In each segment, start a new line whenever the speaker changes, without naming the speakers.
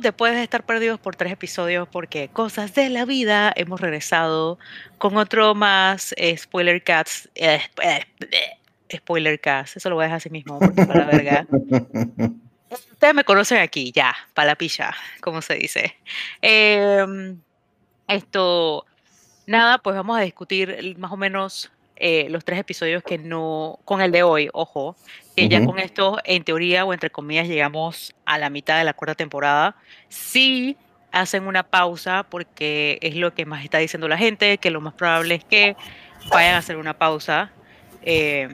después de estar perdidos por tres episodios, porque cosas de la vida, hemos regresado con otro más eh, Spoiler Cats. Eh, eh, spoiler Cats, eso lo voy a dejar así mismo, porque para la verga. Ustedes me conocen aquí, ya, para la pilla, como se dice. Em, esto, nada, pues vamos a discutir más o menos los tres episodios que no, con el de hoy, ojo, que ya con esto, en teoría o entre comillas, llegamos a la mitad de la cuarta temporada. Sí hacen una pausa porque es lo que más está diciendo la gente, que lo más probable es que vayan a hacer una pausa eh,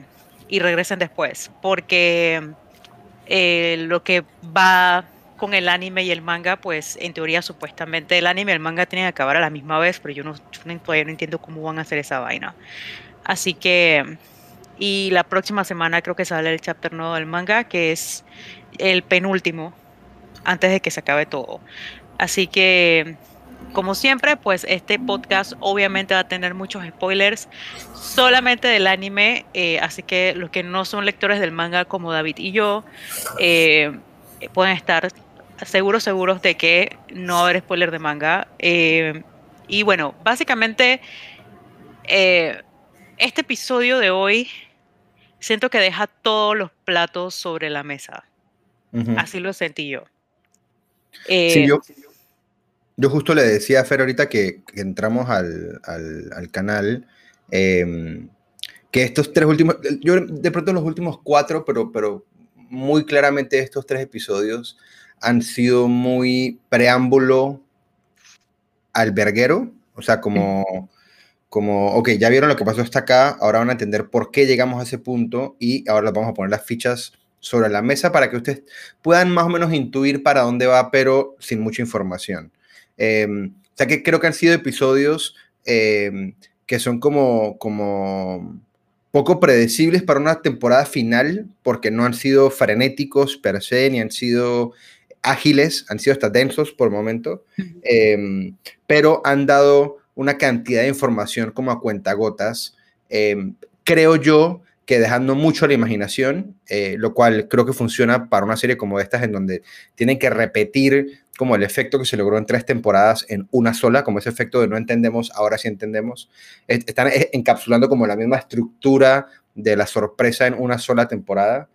y regresen después, porque eh, lo que va con el anime y el manga, pues en teoría supuestamente el anime y el manga tienen que acabar a la misma vez, pero yo, no, yo todavía no entiendo cómo van a hacer esa vaina. Así que y la próxima semana creo que sale el chapter nuevo del manga, que es el penúltimo, antes de que se acabe todo. Así que, como siempre, pues este podcast obviamente va a tener muchos spoilers solamente del anime, eh, así que los que no son lectores del manga como David y yo, eh, pueden estar seguros, seguros de que no va a haber spoiler de manga. Eh, y bueno, básicamente este episodio de hoy siento que deja todos los platos sobre la mesa. Así lo sentí yo.
sí, eh, yo, yo justo le decía a Fer ahorita que, entramos al, canal, em, que estos tres últimos, yo de pronto los últimos cuatro, pero, pero muy claramente estos tres episodios han sido muy preámbulo alberguero, o sea, como como, ok, ya vieron lo que pasó hasta acá, ahora van a entender por qué llegamos a ese punto y ahora vamos a poner las fichas sobre la mesa para que ustedes puedan más o menos intuir para dónde va, pero sin mucha información. Em, o sea que creo que han sido episodios em, que son como, como poco predecibles para una temporada final, porque no han sido frenéticos per se, ni han sido ágiles, han sido hasta densos por momento, em, pero han dado una cantidad de información como a cuentagotas, eh, creo yo que dejando mucho a la imaginación, eh, lo cual creo que funciona para una serie como estas en donde tienen que repetir como el efecto que se logró en tres temporadas en una sola, como ese efecto de no entendemos, ahora sí entendemos. Están eh, encapsulando como la misma estructura de la sorpresa en una sola temporada.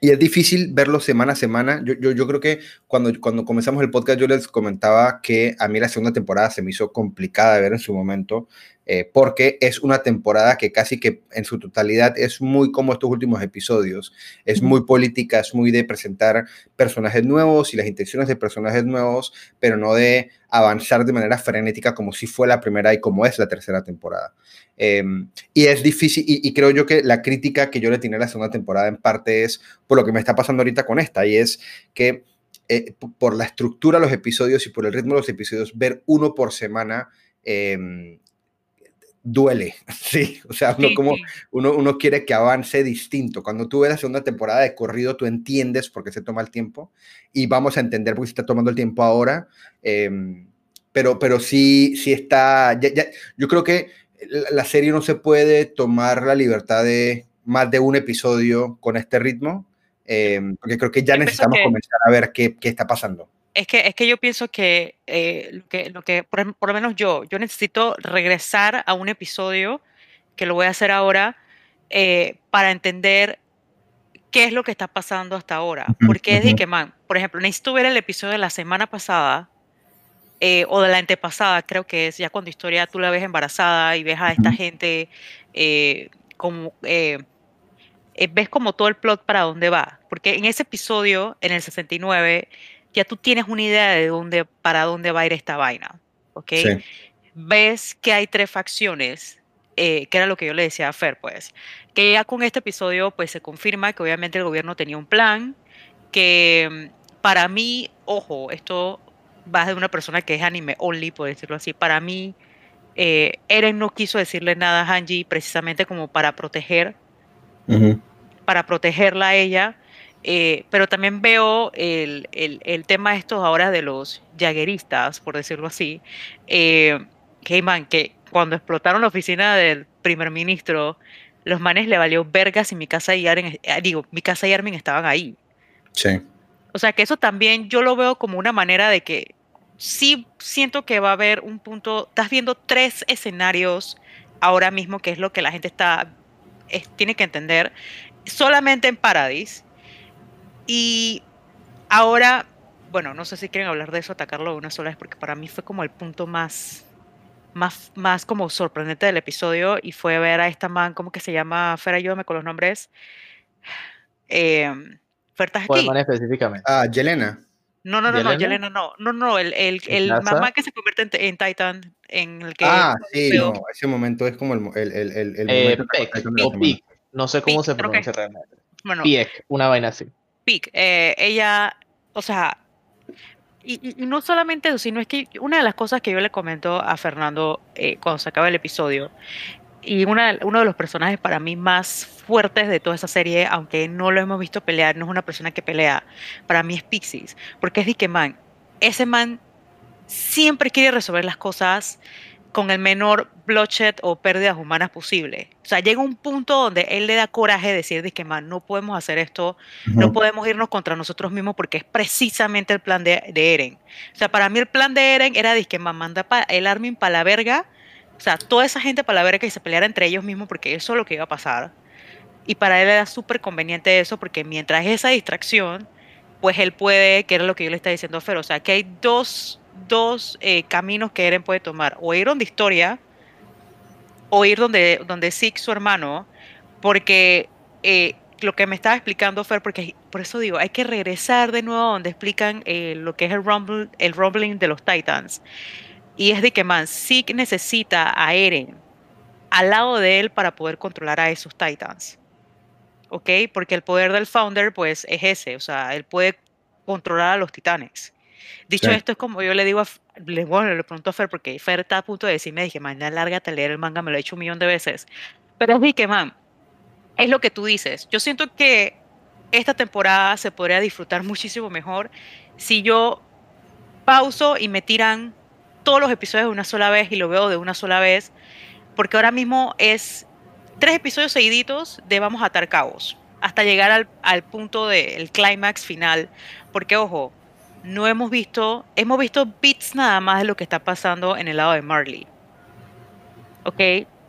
Y es difícil verlo semana a semana. Yo, yo, yo, creo que cuando, cuando comenzamos el podcast yo les comentaba que a mí la segunda temporada se me hizo complicada de ver en su momento, eh, porque es una temporada que casi que en su totalidad es muy como estos últimos episodios. Es muy política, es muy de presentar personajes nuevos y las intenciones de personajes nuevos, pero no de avanzar de manera frenética como si fue la primera y como es la tercera temporada. Em, y es difícil, y, creo yo que la crítica que yo le tenía a la segunda temporada en parte es por lo que me está pasando ahorita con esta, y es que eh, por la estructura de los episodios y por el ritmo de los episodios, ver uno por semana em, duele, sí, o sea, uno, como, uno, uno, quiere que avance distinto. Cuando tú ves la segunda temporada de corrido, tú entiendes por qué se toma el tiempo y vamos a entender por qué se está tomando el tiempo ahora, em, pero, pero sí, sí está, yo creo que la serie no se puede tomar la libertad de más de un episodio con este ritmo, eh, porque creo que ya necesitamos comenzar a ver qué, qué, está pasando.
Es que, es que yo pienso que, eh, lo que, lo que por, por, lo menos yo, yo necesito regresar a un episodio, que lo voy a hacer ahora, eh, para entender qué es lo que está pasando hasta ahora. Porque es de que, man, por ejemplo, necesito ver el episodio de la semana pasada eh, o de la antepasada, creo que es ya cuando historia tú la ves embarazada y ves a esta gente eh, como eh, ves como todo el plot para dónde va, porque en ese episodio, en el 69, ya tú tienes una idea de dónde, para dónde va a ir esta vaina, ¿ok? Ves que hay tres facciones, que era lo que yo le decía a Fer, pues, que ya con este episodio, pues se confirma que obviamente el gobierno tenía un plan, que mm, para mí, ojo, esto va de una persona que es anime only, por decirlo así. Para mí, eh, Eren no quiso decirle nada a Hanji precisamente como para proteger, para protegerla a ella. Eh, pero también veo el, el, el, tema estos ahora de los jagueristas, por decirlo así, eh, que, man, que cuando explotaron la oficina del primer ministro, los manes le valió vergas y mi casa y Aren, eh, digo, mi casa y Armin estaban ahí.
Sí.
O sea que eso también yo lo veo como una manera de que sí siento que va a haber un punto, estás viendo tres escenarios ahora mismo, que es lo que la gente está, tiene que entender, solamente en Paradise. Y ahora, bueno, no sé si quieren hablar de eso, atacarlo de una sola vez, porque para mí fue como el punto más, más, más como sorprendente del episodio y fue ver a esta man, ¿cómo que se llama? Fer, ayúdame con los nombres. Eh, Fer, aquí?
específicamente?
Ah, Yelena.
No, no, no, no, Yelena no. No, no, el, el, el mamá que se convierte en, en, Titan, en el que...
Ah, sí, no, ese momento es como el, el, el, el
eh, momento... o Peak, no sé cómo se pronuncia realmente. Bueno, Peak, una vaina así.
Peak, eh, ella, o sea, y, y, no solamente eso, sino es que una de las cosas que yo le comento a Fernando eh, cuando se acaba el episodio y una, uno de los personajes para mí más fuertes de toda esa serie, aunque no lo hemos visto pelear, no es una persona que pelea, para mí es Pixies, porque es de que man, ese man siempre quiere resolver las cosas con el menor bloodshed o pérdidas humanas posible. O sea, llega un punto donde él le da coraje de decir de que man, no podemos hacer esto, no podemos irnos contra nosotros mismos porque es precisamente el plan de, Eren. O sea, para mí el plan de Eren era de que man, manda el Armin para la verga o sea, toda esa gente para la verga que se peleara entre ellos mismos porque eso es lo que iba a pasar. Y para él era súper conveniente eso porque mientras esa distracción, pues él puede, que era lo que yo le estaba diciendo a Fer, o sea, que hay dos, dos eh, caminos que Eren puede tomar. O ir donde Historia, o ir donde, donde Zeke, su hermano, porque eh, lo que me estaba explicando Fer, porque por eso digo, hay que regresar de nuevo donde explican eh, lo que es el, rumble, el rumbling de los Titans. Y es de que, man, Zeke necesita a Eren al lado de él para poder controlar a esos Titans. ¿Ok? Porque el poder del Founder, pues, es ese. O sea, él puede controlar a los titanes. Dicho esto, es como yo le digo a. Le, bueno, le pregunto a Fer, porque Fer está a punto de decirme, dije, man, lárgate a leer el manga, me lo he hecho un millón de veces. Pero es de que, man, es lo que tú dices. Yo siento que esta temporada se podría disfrutar muchísimo mejor si yo pauso y me tiran todos los episodios de una sola vez y lo veo de una sola vez, porque ahora mismo es tres episodios seguiditos de vamos a atar cabos, hasta llegar al, al punto del clímax final, porque ojo, no hemos visto, hemos visto bits nada más de lo que está pasando en el lado de Marley. ¿Ok?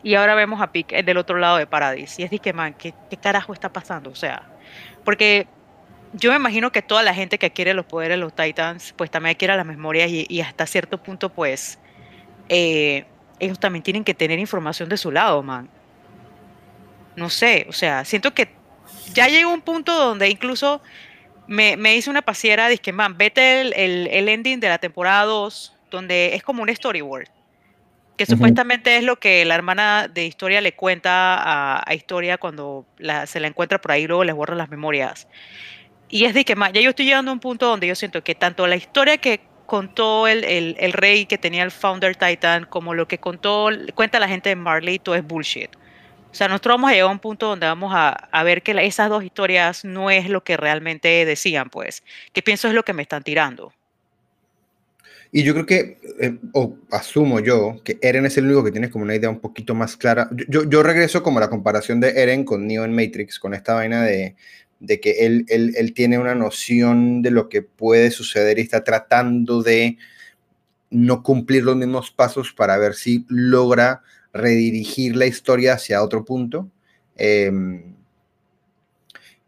Y ahora vemos a Pick del otro lado de Paradise. Y es de que, man, ¿qué, ¿qué, carajo está pasando? O sea, porque yo me imagino que toda la gente que quiere los poderes de los Titans, pues también quiere las memorias y, hasta cierto punto, pues, eh, ellos también tienen que tener información de su lado, man. No sé, o sea, siento que ya llegó un punto donde incluso me, me hice una pasiera, dije, man, vete el, el, ending de la temporada 2, donde es como un storyboard, que supuestamente es lo que la hermana de Historia le cuenta a, a Historia cuando se la encuentra por ahí, luego les borra las memorias. Y es de que ya yo estoy llegando a un punto donde yo siento que tanto la historia que contó el, el, rey que tenía el Founder Titan, como lo que contó, cuenta la gente de Marley, todo es bullshit. O sea, nosotros vamos a llegar a un punto donde vamos a, a ver que esas dos historias no es lo que realmente decían, pues. Que pienso es lo que me están tirando.
Y yo creo que, eh, o asumo yo, que Eren es el único que tiene como una idea un poquito más clara. Yo, regreso como la comparación de Eren con Neo en Matrix, con esta vaina de que él, tiene una noción de lo que puede suceder y está tratando de no cumplir los mismos pasos para ver si logra redirigir la historia hacia otro punto. Em,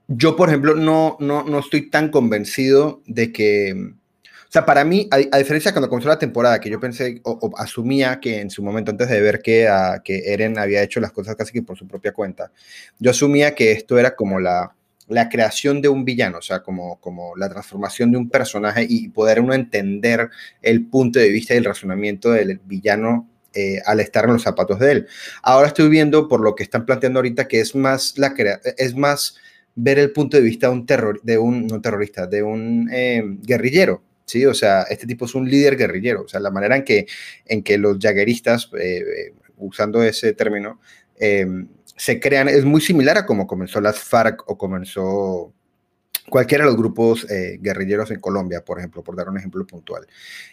yo, por ejemplo, no, no, no, estoy tan convencido de que, o sea, para mí, a, diferencia de cuando comenzó la temporada, que yo pensé o, asumía que en su momento antes de ver que, a, que Eren había hecho las cosas casi que por su propia cuenta, yo asumía que esto era como la, la creación de un villano, o sea, como, como la transformación de un personaje y poder uno entender el punto de vista y el razonamiento del villano eh, al estar en los zapatos de él. Ahora estoy viendo por lo que están planteando ahorita que es más la es más ver el punto de vista de un terror, de un no terrorista, de un em, guerrillero, sí, o sea, este tipo es un líder guerrillero, o sea, la manera en que en que los jagueristas, eh, eh, usando ese término, em, se crean, es muy similar a como comenzó las FARC o comenzó cualquiera de los grupos guerrilleros en Colombia, por ejemplo, por dar un ejemplo puntual.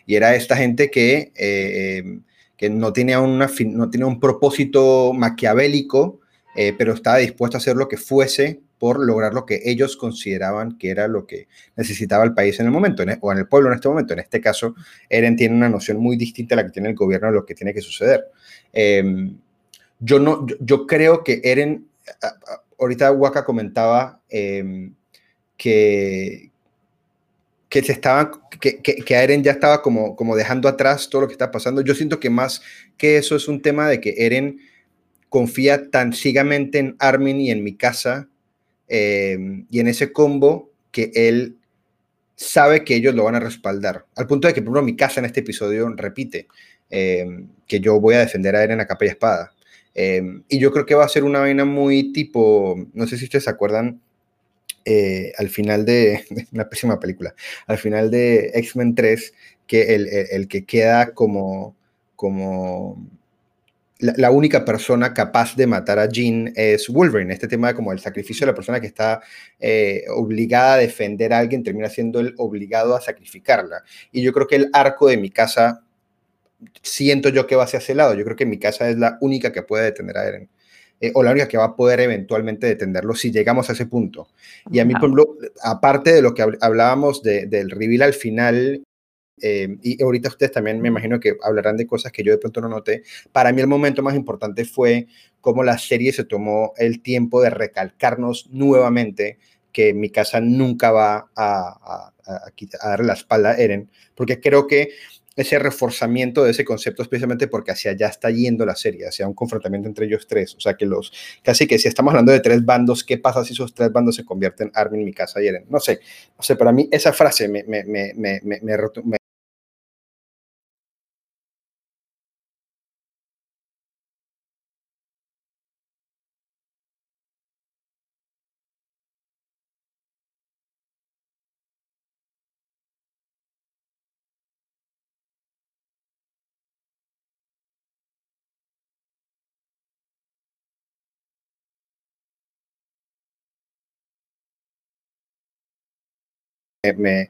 Y era esta gente que, em, que no, tenía una, no tenía un propósito maquiavélico, eh, pero estaba dispuesto a hacer lo que fuese por lograr lo que ellos consideraban que era lo que necesitaba el país en el momento, e, o en el pueblo en este momento. En este caso, Eren tiene una noción muy distinta a la que tiene el gobierno de lo que tiene que suceder. Em, yo, no, yo, creo que Eren, ahorita Waka comentaba em, que, que se estaba, que, que, Eren ya estaba como, como dejando atrás todo lo que está pasando. Yo siento que más que eso es un tema de que Eren confía tan ciegamente en Armin y en mi casa em, y en ese combo que él sabe que ellos lo van a respaldar. Al punto de que, por ejemplo, mi casa en este episodio repite em, que yo voy a defender a Eren a capa y espada. Em, y yo creo que va a ser una vaina muy tipo, no sé si ustedes se acuerdan, eh, al final de, una pésima película, al final de X-Men 3, que el, el, que queda como, como la, única persona capaz de matar a Jean es Wolverine. Este tema de como el sacrificio de la persona que está eh, obligada a defender a alguien termina siendo el obligado a sacrificarla. Y yo creo que el arco de mi casa, siento yo que va hacia ese lado. Yo creo que mi casa es la única que puede detener a Eren. Eh, o la única que va a poder eventualmente detenerlo si llegamos a ese punto. Y a mí, por ejemplo, aparte de lo que hablábamos del reveal al final eh, y ahorita ustedes también me imagino que hablarán de cosas que yo de pronto no noté. Para mí el momento más importante fue cómo la serie se tomó el tiempo de recalcarnos nuevamente que mi casa nunca va a, a, darle la espalda a Eren, porque creo que ese reforzamiento de ese concepto, especialmente porque hacia allá está yendo la serie, hacia un confrontamiento entre ellos tres. O sea, que los, casi que si estamos hablando de tres bandos, ¿qué pasa si esos tres bandos se convierten en Armin, mi casa y Eren? No sé, no sé, para mí esa frase me, me, me, me, me, me me,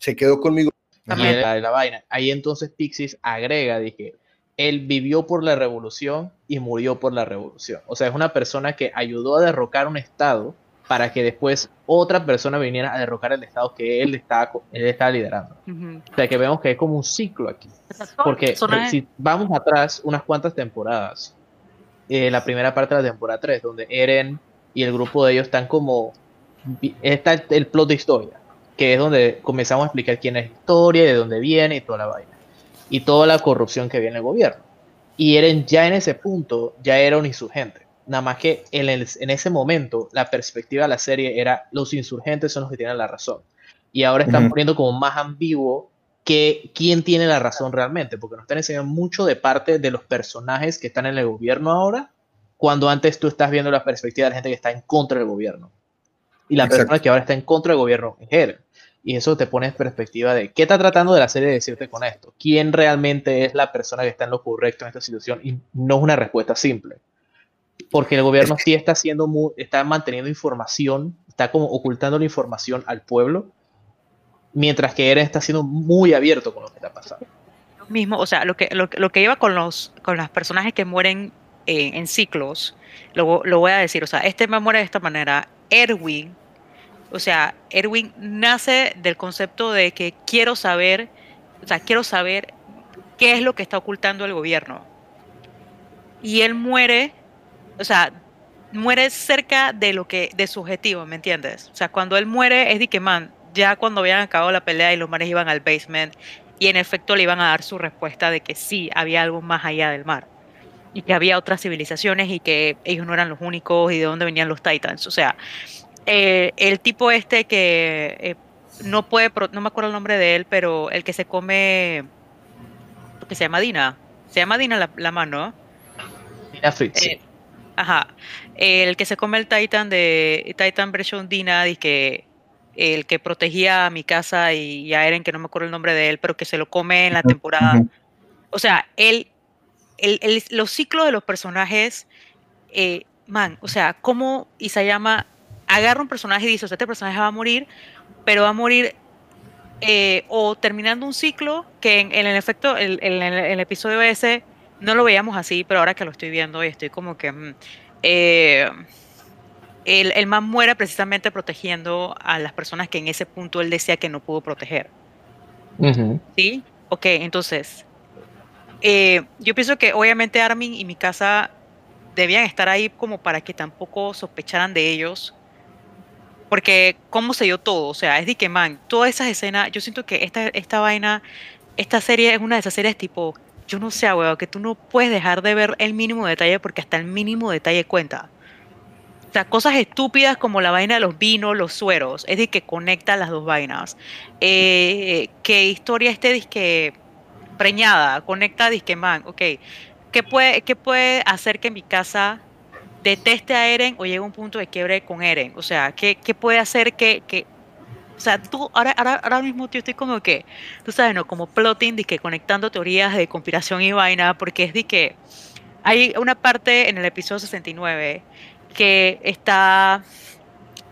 se quedó conmigo.
La, vaina. Ahí entonces Pixis agrega, dije, él vivió por la revolución y murió por la revolución. O sea, es una persona que ayudó a derrocar un estado para que después otra persona viniera a derrocar el Estado que él está, él está liderando. O sea, que vemos que es como un ciclo aquí. Porque si vamos atrás unas cuantas temporadas, eh, la primera parte de la temporada 3, donde Eren y el grupo de ellos están como... Está el plot de historia, que es donde comenzamos a explicar quién es historia, de dónde viene y toda la vaina. Y toda la corrupción que viene el gobierno. Y Eren ya en ese punto ya era un insurgente Nada más que en, en, ese momento la perspectiva de la serie era los insurgentes son los que tienen la razón. Y ahora están poniendo como más ambiguo que quién tiene la razón realmente, porque nos están enseñando mucho de parte de los personajes que están en el gobierno ahora, cuando antes tú estás viendo la perspectiva de la gente que está en contra del gobierno. Y la persona que ahora está en contra del gobierno es él. Y eso te pone en perspectiva de qué está tratando de la serie de decirte con esto. ¿Quién realmente es la persona que está en lo correcto en esta situación? Y no es una respuesta simple porque el gobierno sí está haciendo está manteniendo información, está como ocultando la información al pueblo, mientras que Eren está siendo muy abierto con lo que está pasando.
Lo mismo, o sea, lo que, lo, que lleva con los, con los personajes que mueren eh, en ciclos, lo, lo voy a decir, o sea, este me muere de esta manera, Erwin, o sea, Erwin nace del concepto de que quiero saber, o sea, quiero saber qué es lo que está ocultando el gobierno. Y él muere o sea, muere cerca de lo que, de su objetivo, ¿me entiendes? O sea, cuando él muere es de que, man, ya cuando habían acabado la pelea y los mares iban al basement y en efecto le iban a dar su respuesta de que sí, había algo más allá del mar y que había otras civilizaciones y que ellos no eran los únicos y de dónde venían los titans. O sea, eh, el tipo este que eh, no puede, no me acuerdo el nombre de él, pero el que se come, que se llama Dina, se llama Dina la, mano.
Dina Fritz. Eh,
Ajá. El que se come el Titan de Titan Version Dina, y que el que protegía a mi casa y a Eren, que no me acuerdo el nombre de él, pero que se lo come en la temporada. O sea, él, el, los ciclos de los personajes, eh, man, o sea, cómo Isayama agarra un personaje y dice, o sea, este personaje va a morir, pero va a morir eh, o terminando un ciclo que en, el efecto, en el, episodio ese no lo veíamos así, pero ahora que lo estoy viendo y estoy como que... Mm, eh, el, el, man muere precisamente protegiendo a las personas que en ese punto él decía que no pudo proteger. ¿Sí? Ok, entonces, eh, yo pienso que obviamente Armin y mi casa debían estar ahí como para que tampoco sospecharan de ellos. Porque cómo se dio todo, o sea, es de que, man, todas esas escenas, yo siento que esta, esta vaina, esta serie es una de esas series tipo, yo no sé, weón, que tú no puedes dejar de ver el mínimo detalle porque hasta el mínimo detalle cuenta. O sea, cosas estúpidas como la vaina de los vinos, los sueros, es de que conecta las dos vainas. Eh, que historia esté disque preñada, conecta disque man, ok. ¿Qué puede, ¿Qué puede hacer que mi casa deteste a Eren o llegue a un punto de quiebre con Eren? O sea, ¿qué, qué puede hacer que, o sea, tú, ahora, ahora, ahora mismo yo estoy como que, tú sabes, ¿no? Como plotting, de conectando teorías de conspiración y vaina, porque es de que hay una parte en el episodio 69 que está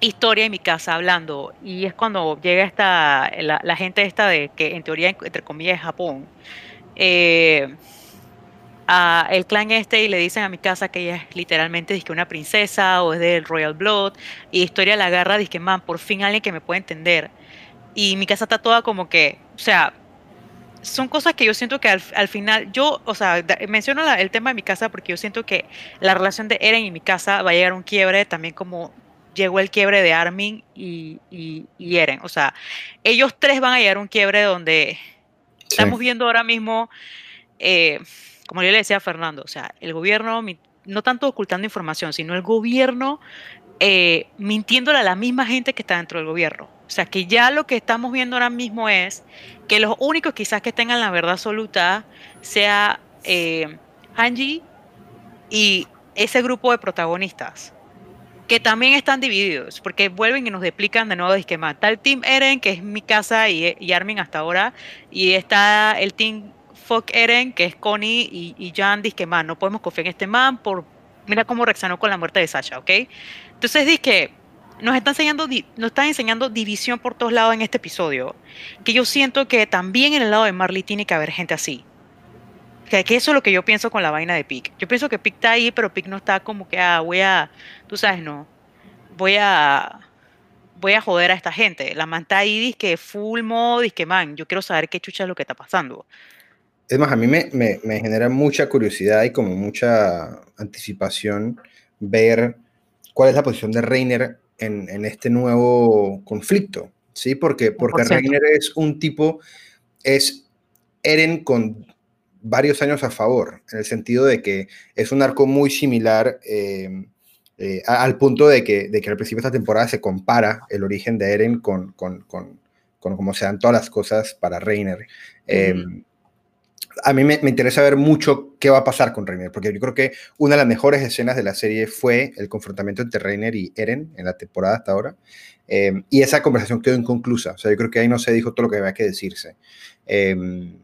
historia en mi casa hablando y es cuando llega esta la, gente esta de que en teoría entre comillas es Japón eh, a el clan este y le dicen a mi casa que ella es literalmente dice, una princesa o es del Royal Blood. Y historia la agarra dice man por fin alguien que me puede entender y mi casa está toda como que o sea son cosas que yo siento que al, final, yo, o sea, menciono el tema de mi casa porque yo siento que la relación de Eren y mi casa va a llegar a un quiebre, también como llegó el quiebre de Armin y, y, Eren. O sea, ellos tres van a llegar a un quiebre donde estamos viendo ahora mismo, eh, como yo le decía a Fernando, o sea, el gobierno, no tanto ocultando información, sino el gobierno eh, mintiéndole a la misma gente que está dentro del gobierno. O sea, que ya lo que estamos viendo ahora mismo es que los únicos quizás que tengan la verdad absoluta sea eh, Hanji y ese grupo de protagonistas, que también están divididos, porque vuelven y nos explican de nuevo de esquema. Está el Team Eren, que es mi casa y, Armin hasta ahora, y está el Team Fuck Eren, que es Connie y, y Jan, que man, no podemos confiar en este man por, mira cómo reaccionó con la muerte de Sasha, ¿ok? Entonces dije, nos están enseñando, nos están enseñando división por todos lados en este episodio, que yo siento que también en el lado de Marley tiene que haber gente así. Que, eso es lo que yo pienso con la vaina de Pick. Yo pienso que Pick está ahí, pero Pick no está como que, ah, voy a, tú sabes, no, voy a, voy a joder a esta gente. La manta ahí dice que full mode, dice que man, yo quiero saber qué chucha es lo que está pasando.
Es más, a mí me, me, me genera mucha curiosidad y como mucha anticipación ver cuál es la posición de Reiner en, este nuevo conflicto, ¿sí? Porque, porque Reiner es un tipo, es Eren con varios años a favor, en el sentido de que es un arco muy similar em, eh, al punto de que, de que al principio de esta temporada se compara el origen de Eren con, con, con, con cómo se dan todas las cosas para Reiner a mí me, interesa ver mucho qué va a pasar con Reiner, porque yo creo que una de las mejores escenas de la serie fue el confrontamiento entre Reiner y Eren en la temporada hasta ahora. Em, y esa conversación quedó inconclusa. O sea, yo creo que ahí no se dijo todo lo que había que decirse. Em,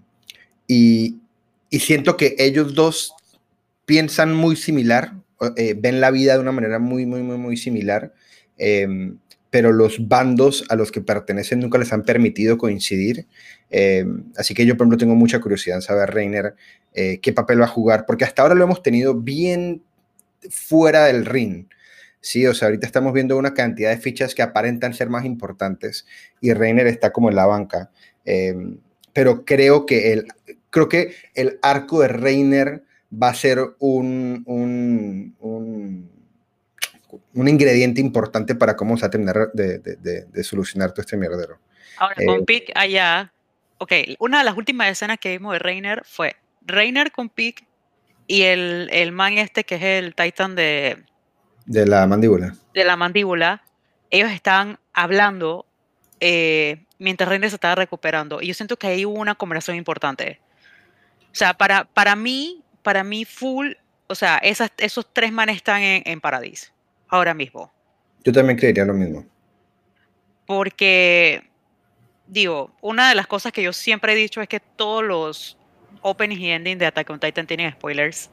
y, siento que ellos dos piensan muy similar, eh, ven la vida de una manera muy, muy, muy, muy similar. Em, pero los bandos a los que pertenecen nunca les han permitido coincidir. Eh, así que yo, por ejemplo, tengo mucha curiosidad en saber, Reiner, eh, qué papel va a jugar, porque hasta ahora lo hemos tenido bien fuera del ring. Sí, o sea, ahorita estamos viendo una cantidad de fichas que aparentan ser más importantes y Reiner está como en la banca. Eh, pero creo que, el, creo que el arco de Reiner va a ser un, un un ingrediente importante para cómo se va a terminar de, solucionar todo este mierdero.
Ahora, con eh, Pick allá, ok, una de las últimas escenas que vimos de Reiner fue Reiner con Pick y el, el man este que es el Titan de...
De la mandíbula.
De la mandíbula. Ellos estaban hablando eh, mientras Reiner se estaba recuperando. Y yo siento que ahí hubo una conversación importante. O sea, para, para mí, para mí full, o sea, esas, esos tres manes están en, en Paradis ahora mismo.
Yo también creería lo mismo.
Porque, digo, una de las cosas que yo siempre he dicho es que todos los openings y endings de Attack on Titan tienen spoilers.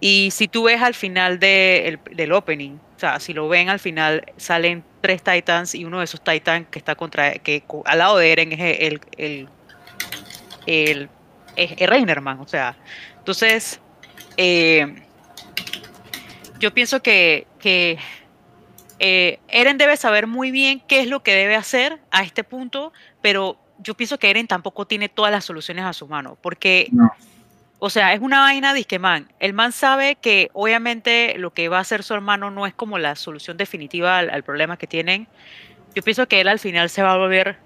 Y si tú ves al final del opening, o sea, si lo ven al final, salen tres Titans y uno de esos Titans que está contra, que al lado de Eren es el, el, el, el, Reinerman, o sea, entonces, eh, yo pienso que, que eh, Eren debe saber muy bien qué es lo que debe hacer a este punto, pero yo pienso que Eren tampoco tiene todas las soluciones a su mano, porque, o sea, es una vaina de man, el man sabe que obviamente lo que va a hacer su hermano no es como la solución definitiva al, problema que tienen. Yo pienso que él al final se va a volver,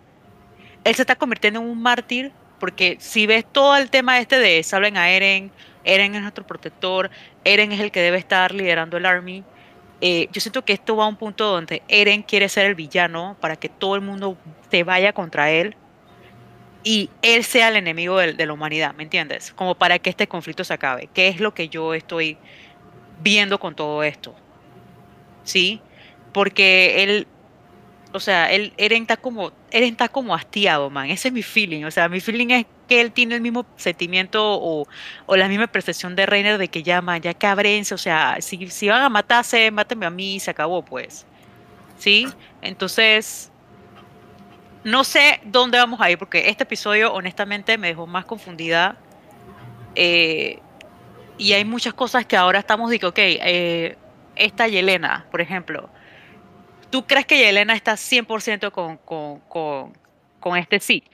él se está convirtiendo en un mártir, porque si ves todo el tema este de salven a Eren, Eren es nuestro protector, Eren es el que debe estar liderando el army. Eh, yo siento que esto va a un punto donde Eren quiere ser el villano para que todo el mundo se vaya contra él y él sea el enemigo de, la humanidad, ¿me entiendes? Como para que este conflicto se acabe. ¿Qué es lo que yo estoy viendo con todo esto? ¿Sí? Porque él, o sea, Eren está como, Eren está como hastiado, man. Ese es mi feeling. O sea, mi feeling es que él tiene el mismo sentimiento o, la misma percepción de Reiner de que llama, ya cabrense, o sea, si, si van a matarse, mátenme a mí se acabó, pues. ¿Sí? Entonces, no sé dónde vamos a ir, porque este episodio honestamente me dejó más confundida. Eh, y hay muchas cosas que ahora estamos diciendo, ok, eh, esta Yelena, por ejemplo, ¿tú crees que Yelena está 100% con, con, con, con este sí?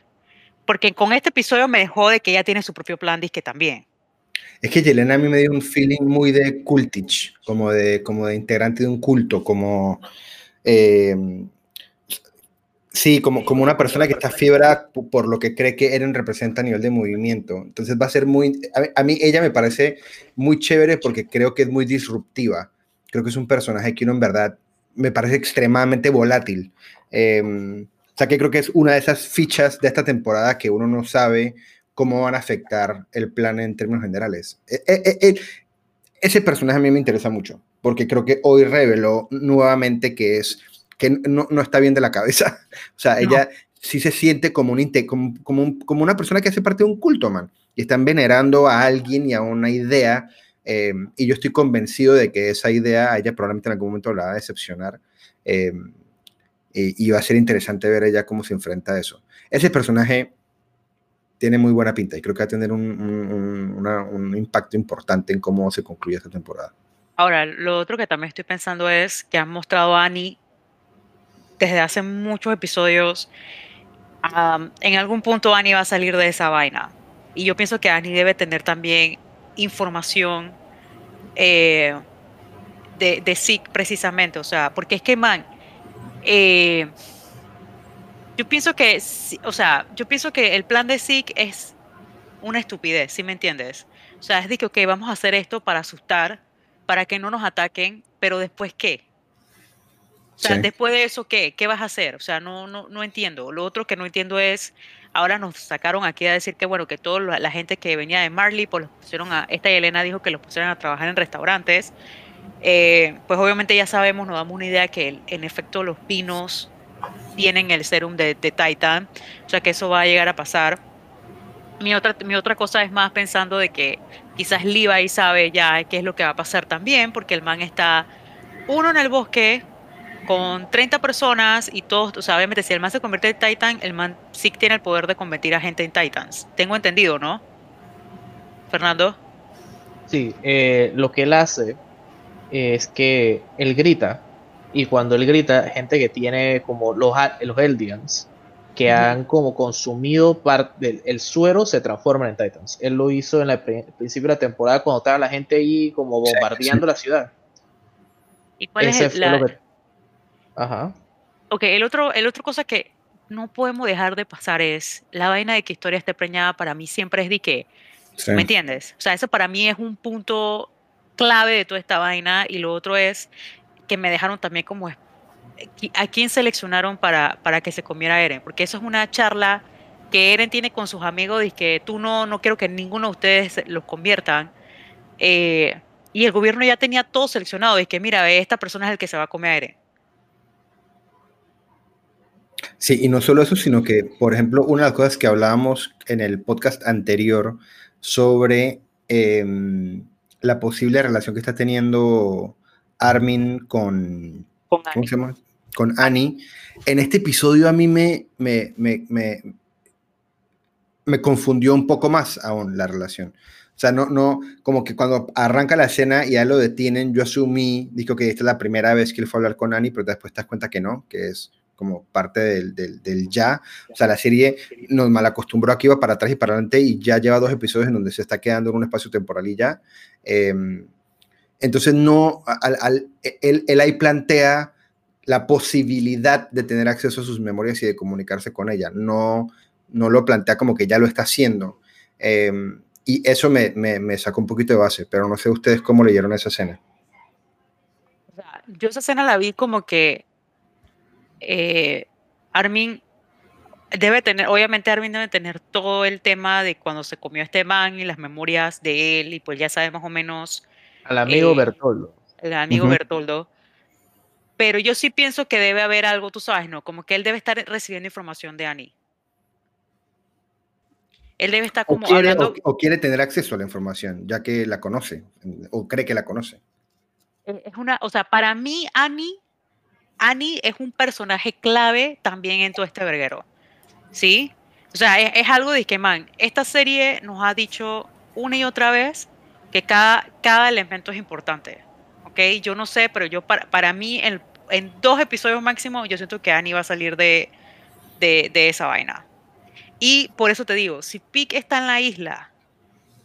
Porque con este episodio me dejó de que ella tiene su propio plan, que también.
Es que Yelena a mí me dio un feeling muy de cultich, como de, como de integrante de un culto, como... Eh, Sí, como, como una persona que está fibra por lo que cree que Eren representa a nivel de movimiento. Entonces va a ser muy... A mí, ella me parece muy chévere porque creo que es muy disruptiva. Creo que es un personaje que uno en verdad me parece extremadamente volátil. Em, o sea que creo que es una de esas fichas de esta temporada que uno no sabe cómo van a afectar el plan en términos generales. E, e, e, ese personaje a mí me interesa mucho porque creo que hoy reveló nuevamente que es que no, no, está bien de la cabeza. O sea, ella sí se siente como, un, como, como, como, una persona que hace parte de un culto, man. Y están venerando a alguien y a una idea. Eh, y yo estoy convencido de que esa idea a ella probablemente en algún momento la va a decepcionar. Eh, y, va a ser interesante ver ella cómo se enfrenta a eso. Ese personaje tiene muy buena pinta y creo que va a tener un, un, impacto importante en cómo se concluye esta temporada.
Ahora, lo otro que también estoy pensando es que han mostrado a Annie desde hace muchos episodios, en algún punto Annie va a salir de esa vaina. Y yo pienso que Annie debe tener también información eh, de, de precisamente. O sea, porque es que, man, eh, yo pienso que, o sea, yo pienso que el plan de SIC es una estupidez, ¿sí me entiendes? O sea, es de que, ok, vamos a hacer esto para asustar, para que no nos ataquen, pero después, ¿qué? O sea, después de eso, ¿qué? ¿Qué vas a hacer? O sea, no, no, no entiendo. Lo otro que no entiendo es, ahora nos sacaron aquí a decir que, bueno, que toda la gente que venía de Marley, pues los pusieron a, esta Elena dijo que los pusieron a trabajar en restaurantes. Eh, pues obviamente ya sabemos, nos damos una idea que en efecto los pinos tienen el serum de, Titan, o sea que eso va a llegar a pasar. Mi otra, mi otra cosa es más pensando de que quizás Levi sabe ya qué es lo que va a pasar también, porque el man está uno en el bosque, con 30 personas y todos, o sea, obviamente si el man se convierte en Titan, el man sí tiene el poder de convertir a gente en Titans. Tengo entendido, ¿no? Fernando.
Sí, eh, lo que él hace es que él grita y cuando él grita, gente que tiene como los, los Eldians, que han como consumido parte del suero, se transforman en Titans. Él lo hizo en el principio de la temporada cuando estaba la gente ahí como bombardeando la ciudad.
¿Y cuál es la, Ajá. Ok, el otro, el otro cosa que no podemos dejar de pasar es la vaina de que historia esté preñada para mí siempre es de que, ¿me entiendes? O sea, eso para mí es un punto clave de toda esta vaina y lo otro es que me dejaron también como a quién seleccionaron para, para que se comiera Eren, porque eso es una charla que Eren tiene con sus amigos y que tú no, no quiero que ninguno de ustedes los conviertan. Eh, y el gobierno ya tenía todo seleccionado, y que mira, esta persona es el que se va a comer a Eren.
Sí, y no solo eso, sino que, por ejemplo, una de las cosas que hablábamos en el podcast anterior sobre em, la posible relación que está teniendo Armin con,
con
¿cómo se llama? Con Annie. En este episodio a mí me, me, me, me, confundió un poco más aún la relación. O sea, no, no, como que cuando arranca la escena y ya lo detienen, yo asumí, digo que esta es la primera vez que él fue a hablar con Annie, pero después te das cuenta que no, que es como parte del, del, del, ya. O sea, la serie nos malacostumbró aquí, va para atrás y para adelante y ya lleva dos episodios en donde se está quedando en un espacio temporal y ya. Em, entonces, no, él, ahí plantea la posibilidad de tener acceso a sus memorias y de comunicarse con ella. No, no lo plantea como que ya lo está haciendo. Eh, y eso me, me, me, sacó un poquito de base, pero no sé ustedes cómo leyeron esa escena.
yo esa escena la vi como que eh, Armin debe tener, obviamente Armin debe tener todo el tema de cuando se comió este man y las memorias de él, y pues ya sabe más o menos.
Al amigo eh, Bertoldo.
El amigo uh -huh. Bertoldo. Pero yo sí pienso que debe haber algo, tú sabes, ¿no? Como que él debe estar recibiendo información de Annie. Él debe estar como
o quiere,
hablando.
O, o, quiere tener acceso a la información, ya que la conoce, o cree que la conoce.
Es una, o sea, para mí, Annie, Annie es un personaje clave también en todo este verguero. ¿Sí? O sea, es, es, algo de que, man, esta serie nos ha dicho una y otra vez que cada, cada elemento es importante. ¿Ok? Yo no sé, pero yo, para, para mí, en, en dos episodios máximo, yo siento que Annie va a salir de, de, de esa vaina. Y por eso te digo, si Pick está en la isla,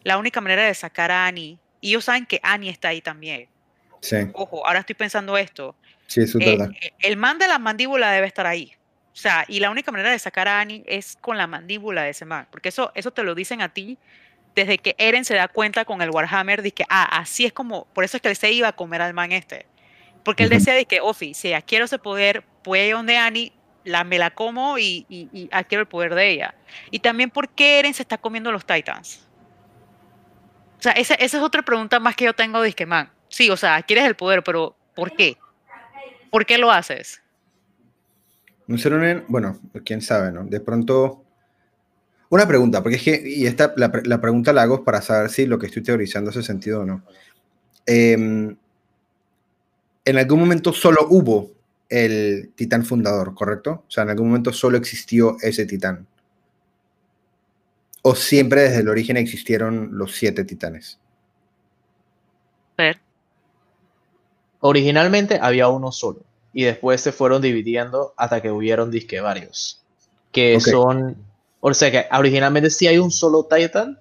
la única manera de sacar a Annie, y ellos saben que Annie está ahí también.
Sí.
Ojo, ahora estoy pensando esto.
Sí, eso es eh, verdad.
El man de la mandíbula debe estar ahí. O sea, y la única manera de sacar a Annie es con la mandíbula de ese man. Porque eso, eso te lo dicen a ti desde que Eren se da cuenta con el Warhammer de que, ah, así es como, por eso es que él se iba a comer al man este. Porque él decía de que, Ofi, si adquiero ese poder, puede ir donde Annie, la, me la como y, y, y, adquiero el poder de ella. Y también por qué Eren se está comiendo los Titans. O sea, esa, esa es otra pregunta más que yo tengo de que, man, sí, o sea, adquieres el poder, pero ¿por qué? ¿Por qué lo haces?
No sé, bueno, quién sabe, ¿no? De pronto, una pregunta, porque es que, y esta, la, la pregunta la hago para saber si lo que estoy teorizando hace sentido o no. Eh, en algún momento solo hubo el titán fundador, ¿correcto? O sea, en algún momento solo existió ese titán. ¿O siempre desde el origen existieron los siete titanes?
Originalmente había uno solo y después se fueron dividiendo hasta que hubieron disque varios. Que okay. son. O sea que originalmente sí hay un solo Titan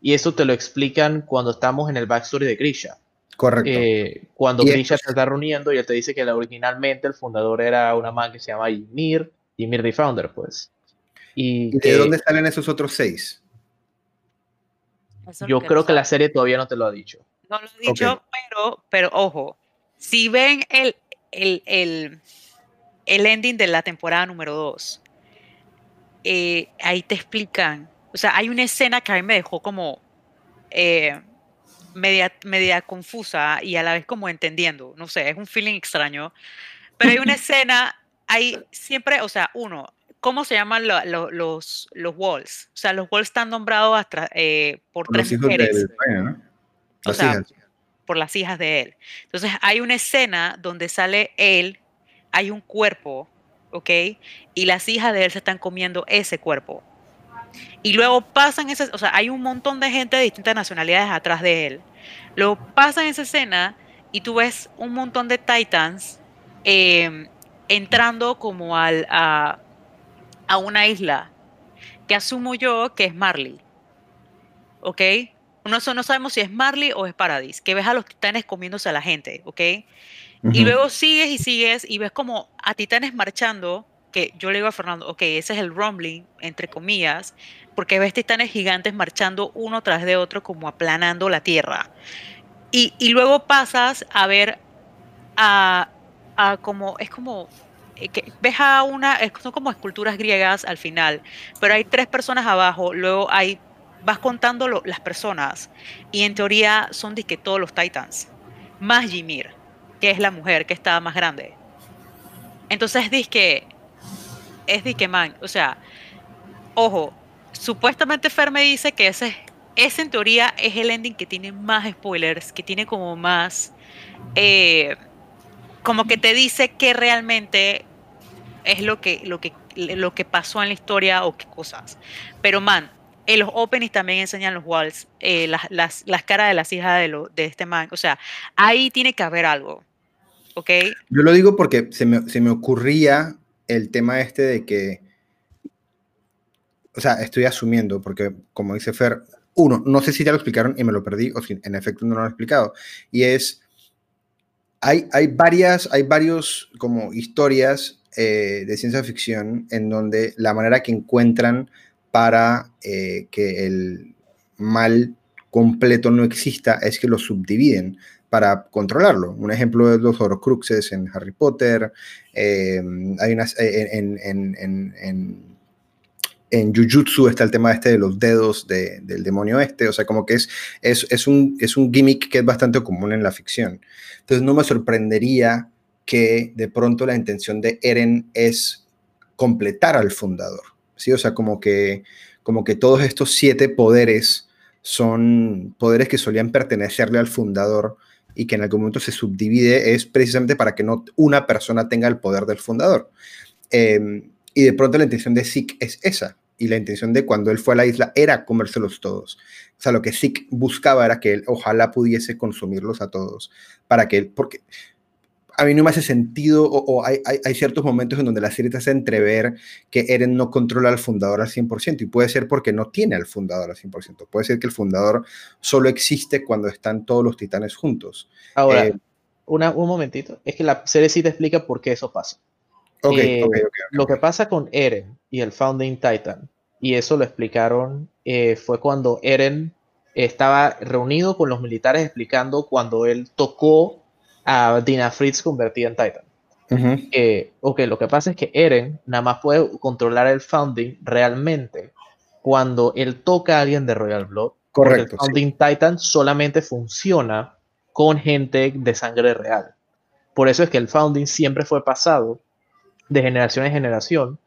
y eso te lo explican cuando estamos en el backstory de Grisha.
Correcto.
Eh, cuando Grisha se está reuniendo y él te dice que originalmente el fundador era una man que se llama Ymir, Ymir the Founder, pues.
¿Y, ¿Y de dónde salen esos otros seis?
Yo creo que la serie todavía no te lo ha dicho.
No lo ha dicho, okay. pero, pero ojo, si ven el, el, el, el ending de la temporada número 2, eh, ahí te explican, o sea, hay una escena que a mí me dejó como eh, media, media confusa y a la vez como entendiendo, no sé, es un feeling extraño, pero hay una escena, hay siempre, o sea, uno, ¿cómo se llaman lo, lo, los, los walls? O sea, los walls están nombrados hasta, eh, por, por tres mujeres. Del, ¿no? O sea, hijas. Por las hijas de él. Entonces, hay una escena donde sale él, hay un cuerpo, ¿ok? Y las hijas de él se están comiendo ese cuerpo. Y luego pasan ese, o sea, hay un montón de gente de distintas nacionalidades atrás de él. Luego pasan esa escena y tú ves un montón de Titans eh, entrando como al, a, a una isla que asumo yo que es Marley. ¿Ok? No, no sabemos si es Marley o es Paradis, que ves a los titanes comiéndose a la gente, ¿ok? Uh -huh. Y luego sigues y sigues y ves como a titanes marchando, que yo le digo a Fernando, ok, ese es el rumbling, entre comillas, porque ves titanes gigantes marchando uno tras de otro como aplanando la tierra. Y, y luego pasas a ver a, a como, es como eh, que ves a una, son como esculturas griegas al final, pero hay tres personas abajo, luego hay, vas contando las personas y en teoría son de que todos los titans, más Ymir, que es la mujer que está más grande. Entonces dice que es de que man, o sea, ojo, supuestamente Fer me dice que ese ese en teoría es el ending que tiene más spoilers, que tiene como más, eh, como que te dice que realmente es lo que, lo que, lo que pasó en la historia o qué cosas. Pero man, en los openings también enseñan los walls, eh, las, las, las, caras de las hijas de, lo, de este man. O sea, ahí tiene que haber algo. ¿Ok?
Yo lo digo porque se me, se me ocurría el tema este de que, o sea, estoy asumiendo, porque como dice Fer, uno, no sé si ya lo explicaron y me lo perdí, o si en efecto no lo han explicado, y es, hay, hay varias, hay varios como historias eh, de ciencia ficción en donde la manera que encuentran para eh, que el mal completo no exista es que lo subdividen para controlarlo. Un ejemplo es los Horcruxes en Harry Potter, eh, hay unas, eh, en, en, Jujutsu está el tema este de los dedos del demonio este, o sea, como que es, es, es, un, es un gimmick que es bastante común en la ficción. Entonces no me sorprendería que de pronto la intención de Eren es completar al fundador. ¿Sí? O sea, como que, como que todos estos siete poderes son poderes que solían pertenecerle al fundador y que en algún momento se subdivide es precisamente para que no una persona tenga el poder del fundador. Em, y de pronto la intención de Zeke es esa. Y la intención de cuando él fue a la isla era comérselos todos. O sea, lo que Zeke buscaba era que él ojalá pudiese consumirlos a todos. Para que él, porque a mí no me hace sentido, o, hay, hay, ciertos momentos en donde la serie te hace entrever que Eren no controla al fundador al 100%, y puede ser porque no tiene al fundador al 100%, puede ser que el fundador solo existe cuando están todos los titanes juntos.
Ahora, eh, una, un momentito, es que la serie sí te explica por qué eso pasa.
Okay,
eh, lo que pasa con Eren y el Founding Titan, y eso lo explicaron, eh, fue cuando Eren estaba reunido con los militares explicando cuando él tocó a Dina Fritz convertida en Titan. Eh, ok, lo que pasa es que Eren nada más puede controlar el Founding realmente cuando él toca a alguien de Royal Blood.
Correcto.
El Founding Titan solamente funciona con gente de sangre real. Por eso es que el Founding siempre fue pasado de generación en generación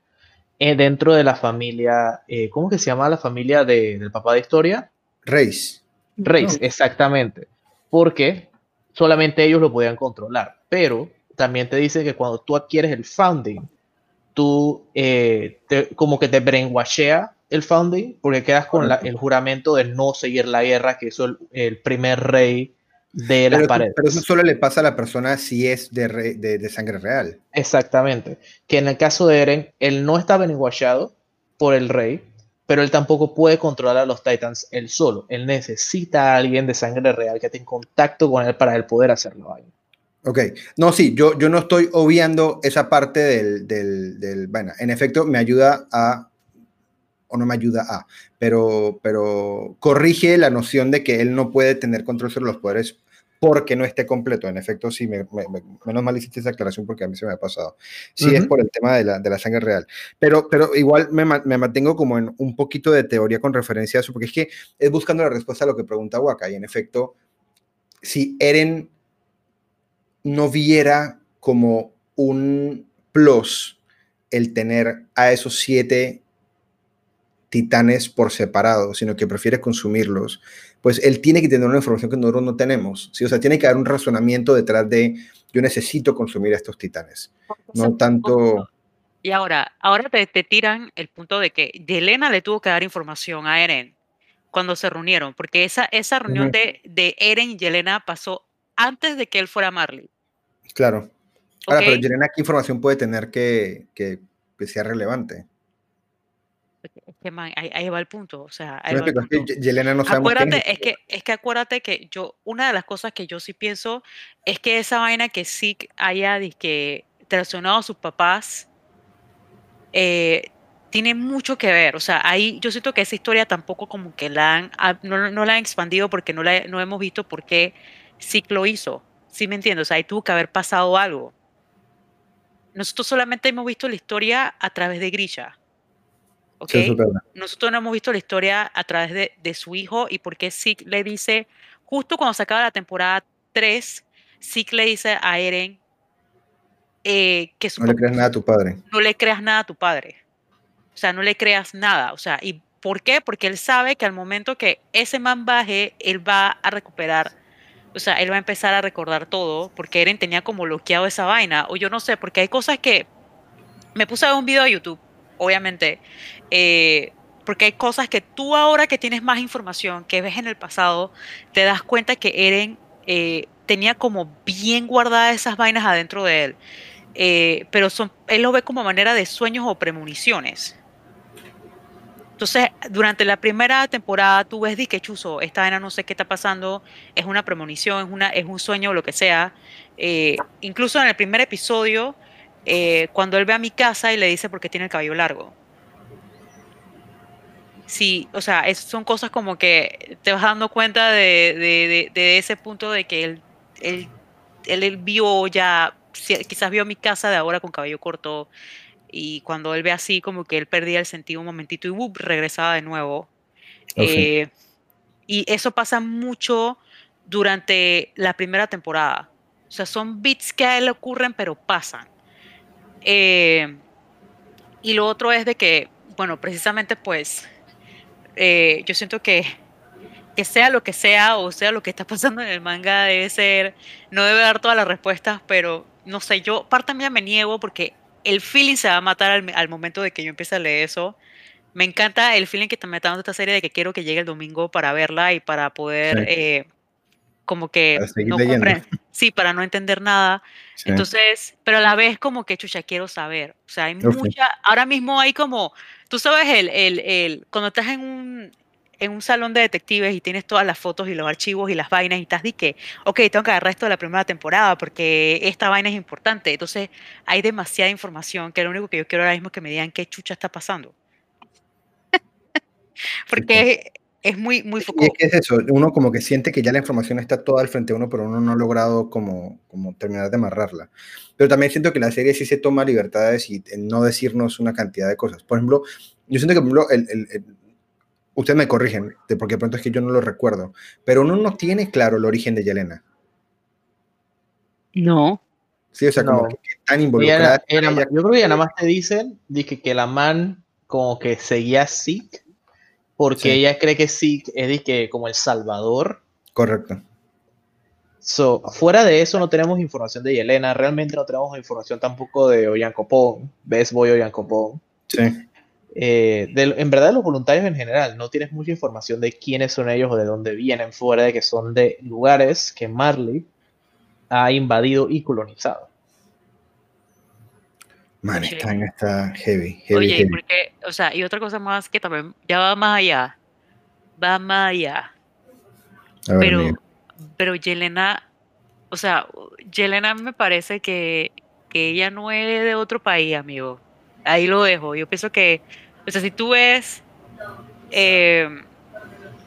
eh, dentro de la familia, eh, ¿cómo que se llama la familia del papá de historia?
Reis.
Reis, exactamente. Porque solamente ellos lo podían controlar. Pero también te dice que cuando tú adquieres el founding, tú eh, como que te brainwashea el founding porque quedas con el juramento de no seguir la guerra que hizo el, primer rey de las paredes.
Pero eso solo le pasa a la persona si es de, de, sangre real.
Exactamente. Que en el caso de Eren, él no está brainwashado por el rey, pero él tampoco puede controlar a los Titans él solo. Él necesita a alguien de sangre real que esté en contacto con él para él poder hacerlo ahí.
Ok, no, sí, yo, yo no estoy obviando esa parte del, del, bueno, en efecto me ayuda a, o no me ayuda a, pero, pero corrige la noción de que él no puede tener control sobre los poderes porque no esté completo. En efecto, sí, me, menos mal hiciste esa aclaración porque a mí se me ha pasado. Sí, es por el tema de la, de la, sangre real. Pero, pero igual me, me, mantengo como en un poquito de teoría con referencia a eso, porque es que es buscando la respuesta a lo que pregunta Waka. Y en efecto, si Eren no viera como un plus el tener a esos siete titanes por separado, sino que prefiere consumirlos, pues él tiene que tener una información que nosotros no tenemos, ¿sí? O sea, tiene que haber un razonamiento detrás de yo necesito consumir a estos titanes, no tanto...
Y ahora, ahora te, tiran el punto de que Yelena le tuvo que dar información a Eren cuando se reunieron, porque esa, esa reunión de, de Eren y Yelena pasó antes de que él fuera Marley.
Claro. Ahora, pero Yelena, ¿qué información puede tener que, que, que sea relevante?
Es que, ahí, va el punto. O sea,
ahí va Yelena no
acuérdate, es, que, es que acuérdate que yo, una de las cosas que yo sí pienso es que esa vaina que sí haya que traicionado a sus papás eh, tiene mucho que ver. O sea, ahí yo siento que esa historia tampoco como que la han, ah, no, no la han expandido porque no, la, no hemos visto por qué sí lo hizo. ¿Sí me entiendes? O sea, ahí tuvo que haber pasado algo. Nosotros solamente hemos visto la historia a través de Grisha. Nosotros no hemos visto la historia a través de, de su hijo y porque Zeke le dice, justo cuando se acaba la temporada 3, Zeke le dice a Eren eh, que
No le creas nada a tu padre.
No le creas nada a tu padre. O sea, no le creas nada. O sea, y ¿por qué? Porque él sabe que al momento que ese man baje, él va a recuperar, o sea, él va a empezar a recordar todo, porque Eren tenía como bloqueado esa vaina, o yo no sé, porque hay cosas que me puse a ver un video de YouTube, obviamente, eh, porque hay cosas que tú ahora que tienes más información, que ves en el pasado, te das cuenta que Eren eh, tenía como bien guardadas esas vainas adentro de él. Eh, pero son, él lo ve como manera de sueños o premoniciones. Entonces, durante la primera temporada tú ves, di que chuzo, esta vaina no sé qué está pasando, es una premonición, es, una, es un sueño o lo que sea. Incluso en el primer episodio, eh, cuando él ve a mi casa y le dice por qué tiene el cabello largo. Sí, o sea, son cosas como que te vas dando cuenta de, de, ese punto de que él, él, él vio ya quizás vio mi casa de ahora con cabello corto y cuando él ve así como que él perdía el sentido un momentito y regresaba de nuevo. Eh, y eso pasa mucho durante la primera temporada. O sea, son bits que a él ocurren, pero pasan. Eh, y lo otro es de que, bueno, precisamente pues, eh, yo siento que que sea lo que sea o sea lo que está pasando en el manga debe ser, no debe dar todas las respuestas, pero no sé, yo parte mía me niego porque el feeling se va a matar al, momento de que yo empiece a leer eso. Me encanta el feeling que está matando esta serie de que quiero que llegue el domingo para verla y para poder eh, como que no sí, para no entender nada. Entonces, pero a la vez como que chucha quiero saber. O sea, hay mucha, ahora mismo hay como, tú sabes el, el, el cuando estás en un en un salón de detectives y tienes todas las fotos y los archivos y las vainas y estás de que, ok, tengo que agarrar esto de la primera temporada porque esta vaina es importante. Entonces hay demasiada información que lo único que yo quiero ahora mismo es que me digan qué chucha está pasando. porque es muy, muy
foco. Es que es eso, uno como que siente que ya la información está toda al frente de uno, pero uno no ha logrado como, como terminar de amarrarla. Pero también siento que la serie sí se toma libertades y no decirnos una cantidad de cosas. Por ejemplo, yo siento que por ejemplo, el, Ustedes me corrigen, porque de pronto es que yo no lo recuerdo, pero uno no tiene claro el origen de Yelena.
No.
Sí, o sea, como que tan involucrada.
yo creo que ya nada más te dicen dije que la man como que seguía a Porque ella cree que Zeke es que como el salvador.
Correcto.
So, fuera de eso no tenemos información de Yelena, realmente no tenemos información tampoco de Oyancopón, Best Boy Oyancopón.
Sí.
Eh, en verdad los voluntarios en general no tienes mucha información de quiénes son ellos o de dónde vienen, fuera de que son de lugares que Marley ha invadido y colonizado.
Man, está, heavy,
Oye, porque, o sea, y otra cosa más que también ya va más allá, va más allá. pero, pero Yelena, o sea, Yelena me parece que, que ella no es de otro país, amigo. Ahí lo dejo. Yo pienso que, o sea, si tú ves eh,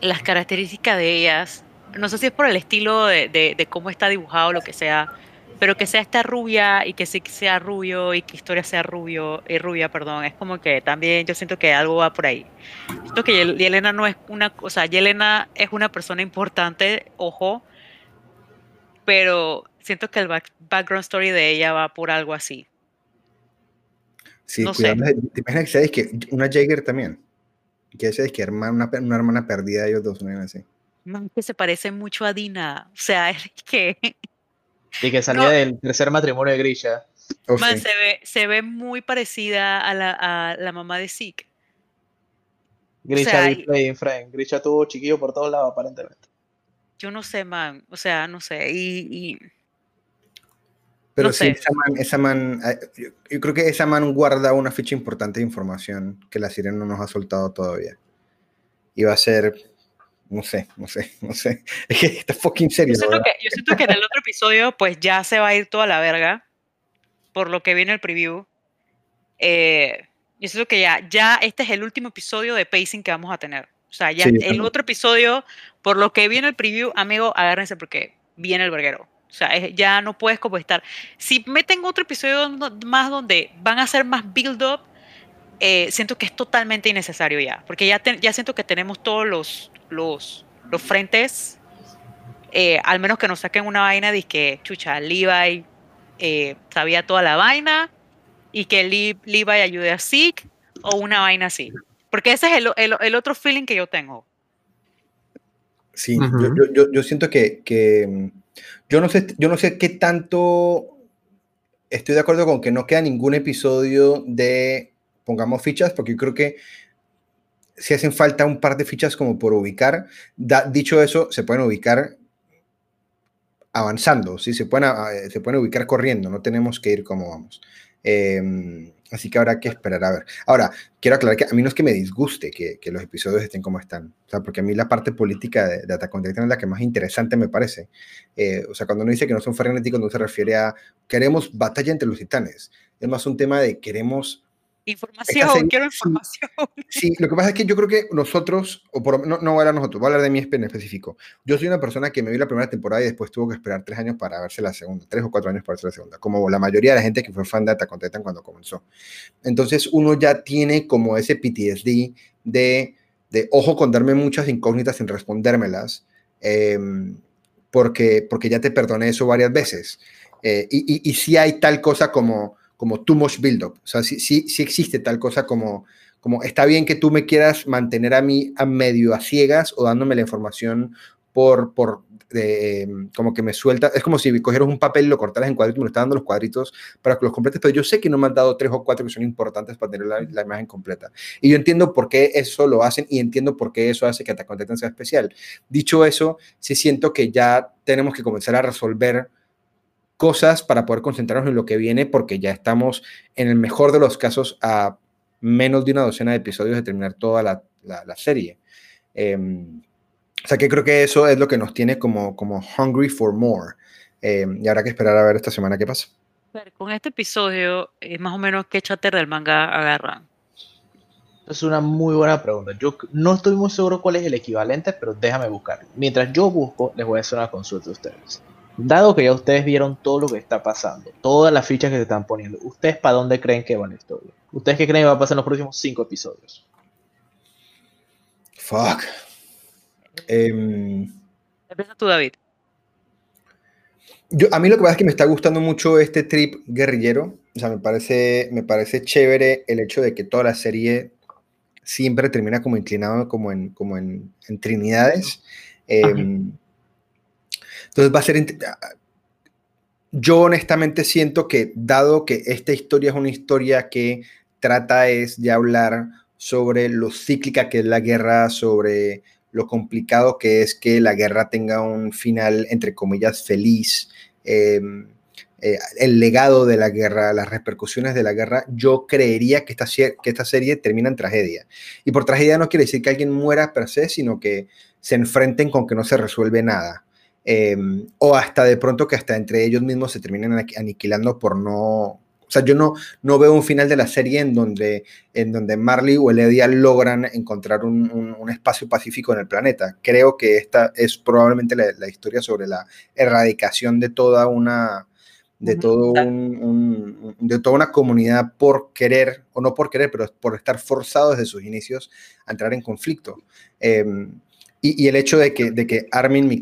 las características de ellas, no sé si es por el estilo de, cómo está dibujado o lo que sea, pero que sea esta rubia y que sí sea rubio y que historia sea rubio y rubia, perdón, es como que también yo siento que algo va por ahí. Siento que Yelena no es una, o sea, Yelena es una persona importante, ojo, pero siento que el background story de ella va por algo así.
Sí, no sé. ¿Te imaginas que sabes que una Jaeger también? Que sabes que hermana, una, una, hermana perdida de ellos dos, una así.
Man, que se parece mucho a Dina. O sea, es que.
Y que salía del tercer matrimonio de Grisha.
Man, se, ve, se ve muy parecida a la, a la mamá de Zeke.
Grisha o sea, Frank. Grisha tuvo chiquillo por todos lados, aparentemente.
Yo no sé, man. O sea, no sé. y, y
pero sí, esa man, eh, yo, creo que esa man guarda una ficha importante de información que la sirena no nos ha soltado todavía. Y va a ser, no sé, no sé, no sé. Es que está fucking serio.
Yo siento, que, yo siento que en el otro episodio, pues ya se va a ir toda la verga, por lo que viene el preview. Eh, yo siento que ya, ya este es el último episodio de pacing que vamos a tener. O sea, ya el otro episodio, por lo que viene el preview, amigo, agárrense porque viene el verguero. O sea, ya no puedes como estar. Si meten otro episodio más donde van a hacer más build-up, eh, siento que es totalmente innecesario ya. Porque ya, ya siento que tenemos todos los, los, los frentes. Eh, al menos que nos saquen una vaina de que, chucha, Levi eh, sabía toda la vaina y que Levi ayude a Zeke o una vaina así. Porque ese es el, otro feeling que yo tengo.
Sí, yo, siento que, que, yo, no sé, yo no sé qué tanto estoy de acuerdo con que no queda ningún episodio de pongamos fichas, porque yo creo que si hacen falta un par de fichas como por ubicar. dicho eso, se pueden ubicar avanzando, ¿sí? se, pueden, eh, se pueden ubicar corriendo, no tenemos que ir como vamos. Em, así que habrá que esperar a ver. Ahora, quiero aclarar que a mí no es que me disguste que, los episodios estén como están, o sea, porque a mí la parte política de, de Attack es la que más interesante me parece. Eh, o sea, cuando uno dice que no son frenéticos, no se refiere a queremos batalla entre los titanes, es más un tema de queremos
Información, quiero información.
Sí, lo que pasa es que yo creo que nosotros, o por, no, no voy a hablar nosotros, voy a hablar de mí en específico. Yo soy una persona que me vi la primera temporada y después tuvo que esperar tres años para verse la segunda, tres o cuatro años para verse la segunda, como la mayoría de la gente que fue fan de Attack on Titan cuando comenzó. Entonces uno ya tiene como ese PTSD de, de ojo con darme muchas incógnitas sin respondérmelas, em, porque, porque ya te perdoné eso varias veces. Eh, y, y, y si hay tal cosa como como too much build-up. O sea, sí, sí, sí existe tal cosa como, como está bien que tú me quieras mantener a mí a medio a ciegas o dándome la información por, por em, como que me suelta. Es como si cogieras un papel y lo cortaras en cuadritos, me lo está dando los cuadritos para que los completes, pero yo sé que no me han dado tres o cuatro que son importantes para tener la, imagen completa. Y yo entiendo por qué eso lo hacen y entiendo por qué eso hace que Attack on sea especial. Dicho eso, sí siento que ya tenemos que comenzar a resolver cosas para poder concentrarnos en lo que viene, porque ya estamos, en el mejor de los casos, a menos de una docena de episodios de terminar toda la, la, serie. Em, o sea que creo que eso es lo que nos tiene como, como hungry for more. Em, y habrá que esperar a ver esta semana qué pasa.
Con este episodio, es más o menos qué chatter del manga agarran.
Es una muy buena pregunta. Yo no estoy muy seguro cuál es el equivalente, pero déjame buscar. Mientras yo busco, les voy a hacer una consulta a ustedes. Dado que ya ustedes vieron todo lo que está pasando, todas las fichas que se están poniendo, ¿ustedes para dónde creen que va la historia? ¿Ustedes qué creen que va a pasar en los próximos cinco episodios?
Fuck. Em,
Empieza tú, David.
Yo, a mí lo que pasa es que me está gustando mucho este trip guerrillero. O sea, me parece, me parece chévere el hecho de que toda la serie siempre termina como inclinado como en, como en, trinidades. Entonces va a ser... Yo honestamente siento que dado que esta historia es una historia que trata es de hablar sobre lo cíclica que es la guerra, sobre lo complicado que es que la guerra tenga un final, entre comillas, feliz, em, eh, el legado de la guerra, las repercusiones de la guerra, yo creería que esta, que esta serie termina en tragedia. Y por tragedia no quiere decir que alguien muera per se, sino que se enfrenten con que no se resuelve nada. Em, o hasta de pronto que hasta entre ellos mismos se terminan aniquilando por no... O sea, yo no, no veo un final de la serie en donde, en donde Marley o Eledia logran encontrar un, un, espacio pacífico en el planeta. Creo que esta es probablemente la, la historia sobre la erradicación de toda una, de, todo un, de toda una comunidad por querer, o no por querer, pero por estar forzado desde sus inicios a entrar en conflicto. Eh, y, el hecho de que, de que Armin, y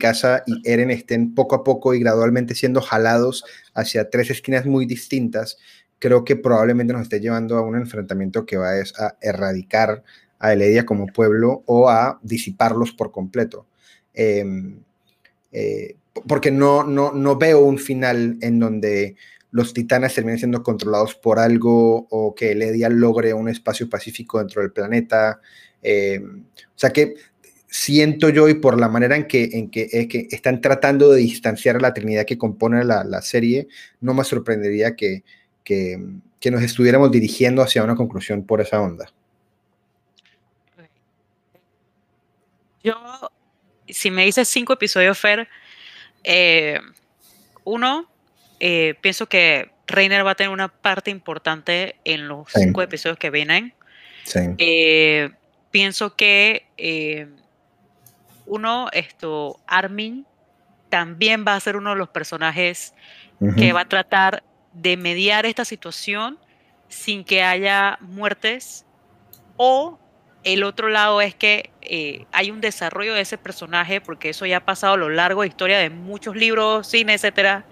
Eren estén poco a poco y gradualmente siendo jalados hacia tres esquinas muy distintas, creo que probablemente nos esté llevando a un enfrentamiento que va a erradicar a Eledia como pueblo o a disiparlos por completo. Em, eh, porque no, no, no veo un final en donde los titanes terminen siendo controlados por algo o que Eledia logre un espacio pacífico dentro del planeta. Em, o sea que siento yo y por la manera en que, en que, que están tratando de distanciar a la Trinidad que compone la, la serie, no me sorprendería que, que, que, nos estuviéramos dirigiendo hacia una conclusión por esa onda.
Yo, si me dices cinco episodios, Fer, eh, uno, eh, pienso que Reiner va a tener una parte importante en los cinco episodios que vienen. Sí. Eh, pienso que uno, esto, Armin también va a ser uno de los personajes que va a tratar de mediar esta situación sin que haya muertes. O el otro lado es que eh, hay un desarrollo de ese personaje, porque eso ya ha pasado a lo largo de historia de muchos libros, cine, etcétera,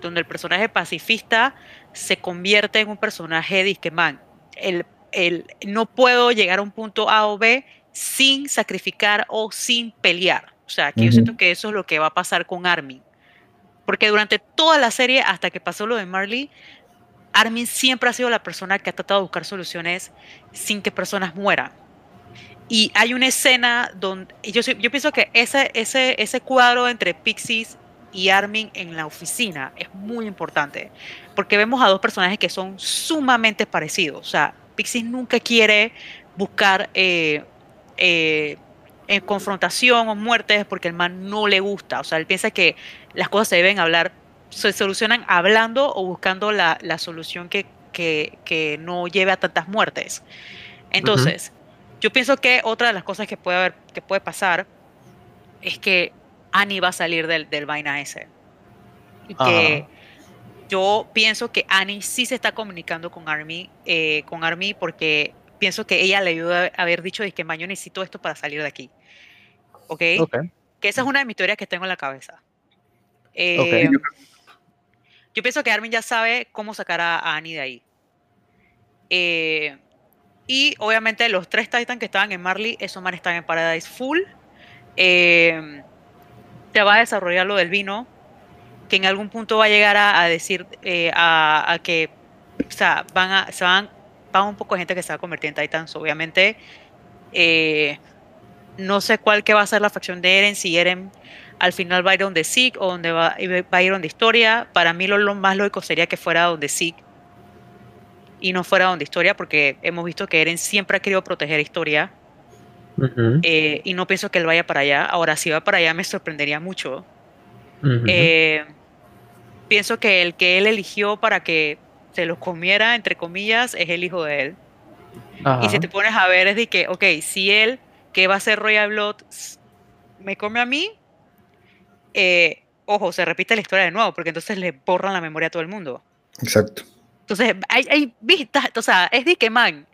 donde el personaje pacifista se convierte en un personaje disque man. El el, no puedo llegar a un punto A o B sin sacrificar o sin pelear. O sea, que yo siento que eso es lo que va a pasar con Armin. Porque durante toda la serie, hasta que pasó lo de Marley, Armin siempre ha sido la persona que ha tratado de buscar soluciones sin que personas mueran. Y hay una escena donde yo, yo pienso que ese, ese, ese cuadro entre Pixies y Armin en la oficina es muy importante, porque vemos a dos personajes que son sumamente parecidos. O sea, Pixies nunca quiere buscar eh, eh, en confrontación o muertes porque el man no le gusta. O sea, él piensa que las cosas se deben hablar, se solucionan hablando o buscando la, solución que, que, no lleve a tantas muertes. Entonces, yo pienso que otra de las cosas que puede haber, que puede pasar es que Annie va a salir del, del vaina ese. Y que yo pienso que Annie sí se está comunicando con Army, eh, con Army porque pienso que ella le ayudó a haber dicho que yo necesito esto para salir de aquí. ¿Ok? Que esa es una de mis teorías que tengo en la cabeza. Eh, yo pienso que Armin ya sabe cómo sacar a, Annie de ahí. Eh, y obviamente los tres Titans que estaban en Marley, esos man están en Paradise Full. Eh, se va a desarrollar lo del vino, que en algún punto va a llegar a, decir a, que o sea, van a, se van, van un poco de gente que se va a convertir en Titans, obviamente. no sé cuál que va a ser la facción de Eren, si Eren al final va a ir donde Zeke o donde va, va a ir donde Historia. Para mí lo, más lógico sería que fuera donde Zeke y no fuera donde Historia, porque hemos visto que Eren siempre ha querido proteger a Historia. Eh, y no pienso que él vaya para allá. Ahora, si va para allá, me sorprendería mucho. Eh, pienso que el que él eligió para que se lo comiera, entre comillas, es el hijo de él. Y si te pones a ver, es de que, ok, si él, que va a ser Royal Blood, me come a mí, eh, ojo, se repite la historia de nuevo, porque entonces le borran la memoria a todo el mundo.
Exacto.
Entonces, hay, hay vistas, o sea, es de que man,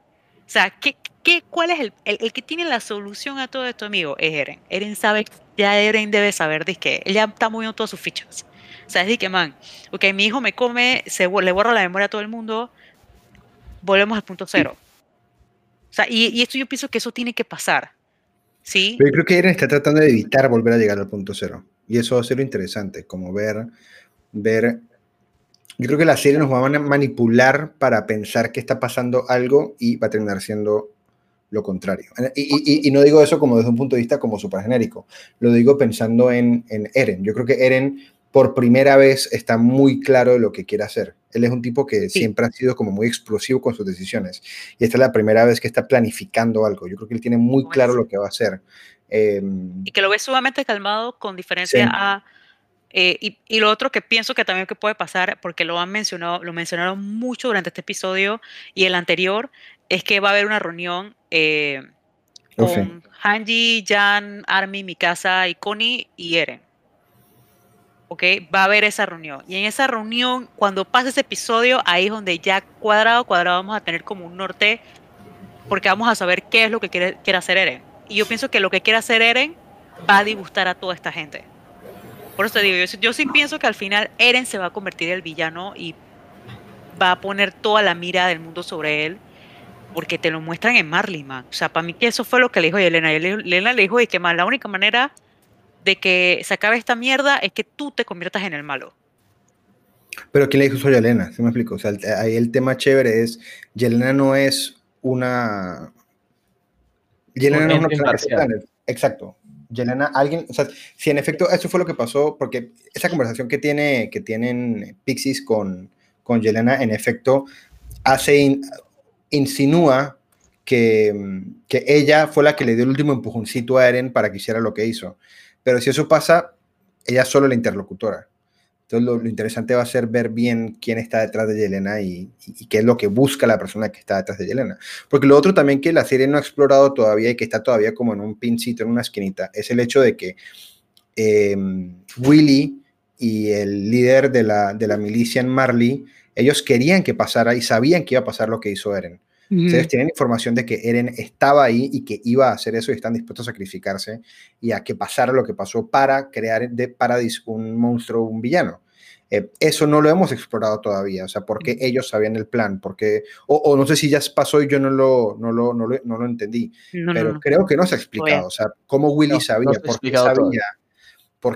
o sea, ¿qué, qué, ¿cuál es el, el, que tiene la solución a todo esto, amigo? Es Eren. Eren sabe, ya Eren debe saber de que él ya está moviendo todas sus fichas. O sea, es de que man, ok, mi hijo me come, se, le borra la memoria a todo el mundo, volvemos al punto cero. O sea, y, y esto yo pienso que eso tiene que pasar. ¿Sí?
Pero yo creo que Eren está tratando de evitar volver a llegar al punto cero. Y eso va a ser interesante, como ver, ver, yo creo que la serie nos va a manipular para pensar que está pasando algo y va a terminar siendo lo contrario. Y, y, no digo eso como desde un punto de vista como súper genérico, lo digo pensando en, en Eren. Yo creo que Eren por primera vez está muy claro de lo que quiere hacer. Él es un tipo que siempre ha sido como muy explosivo con sus decisiones. Y esta es la primera vez que está planificando algo. Yo creo que él tiene muy claro lo que va a hacer.
Em, y que lo ve sumamente calmado con diferencia a... Eh, y, lo otro que pienso que también que puede pasar, porque lo han mencionado, lo mencionaron mucho durante este episodio y el anterior, es que va a haber una reunión eh, con Hanji, Jan, Armin, Mikasa y Connie y Eren. ¿Ok? Va a haber esa reunión. Y en esa reunión, cuando pase ese episodio, ahí es donde ya cuadrado, cuadrado vamos a tener como un norte, porque vamos a saber qué es lo que quiere, quiere hacer Eren. Y yo pienso que lo que quiere hacer Eren va a disgustar a toda esta gente. Por eso te digo, yo, sí pienso que al final Eren se va a convertir en el villano y va a poner toda la mira del mundo sobre él, porque te lo muestran en Marley, man. O sea, para mí que eso fue lo que le dijo Elena. Elena le dijo, y que más, la única manera de que se acabe esta mierda es que tú te conviertas en el malo.
Pero ¿quién le dijo eso a Yelena? ¿Se me explico? O sea, ahí el tema chévere es, Yelena no es una, Yelena no es una persona Exacto. Yelena, alguien, o sea, si en efecto eso fue lo que pasó, porque esa conversación que, tiene, que tienen Pixies con, con Yelena, en efecto, hace, insinúa que, que ella fue la que le dio el último empujoncito a Eren para que hiciera lo que hizo. Pero si eso pasa, ella es solo la interlocutora. Entonces lo, interesante va a ser ver bien quién está detrás de Yelena y, qué es lo que busca la persona que está detrás de Yelena. Porque lo otro también que la serie no ha explorado todavía y que está todavía como en un pincito, en una esquinita, es el hecho de que em, Willy y el líder de la, de la milicia en Marley, ellos querían que pasara y sabían que iba a pasar lo que hizo Eren. Ustedes tienen información de que Eren estaba ahí y que iba a hacer eso y están dispuestos a sacrificarse y a que pasara lo que pasó para crear de Paradis un monstruo, un villano. Eh, eso no lo hemos explorado todavía, o sea, ¿por qué ellos sabían el plan? Porque, o, no sé si ya pasó y yo no lo, no lo, no lo, entendí, pero creo que no se ha explicado, o sea, cómo Willy sabía, sabía, por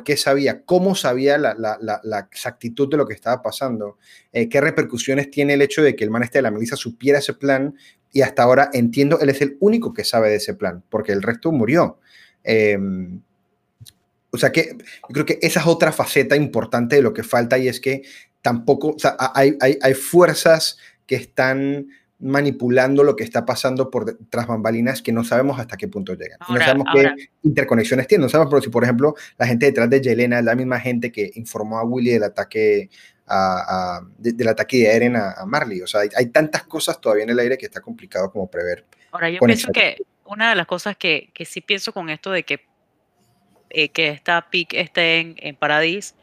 qué sabía, cómo sabía la, exactitud de lo que estaba pasando, eh, qué repercusiones tiene el hecho de que el man este de la milicia supiera ese plan y hasta ahora entiendo, él es el único que sabe de ese plan, porque el resto murió. Em, o sea que yo creo que esa es otra faceta importante de lo que falta y es que tampoco, hay, hay fuerzas que están manipulando lo que está pasando por tras bambalinas que no sabemos hasta qué punto llegan. no sabemos qué interconexiones tienen. No sabemos si, por ejemplo, la gente detrás de Yelena es la misma gente que informó a Willy del ataque a, del ataque de Eren a, Marley. O sea, hay, tantas cosas todavía en el aire que está complicado como prever.
Ahora, yo pienso que una de las cosas que, que sí pienso con esto de que eh, que esta Pic esté en, en Paradis,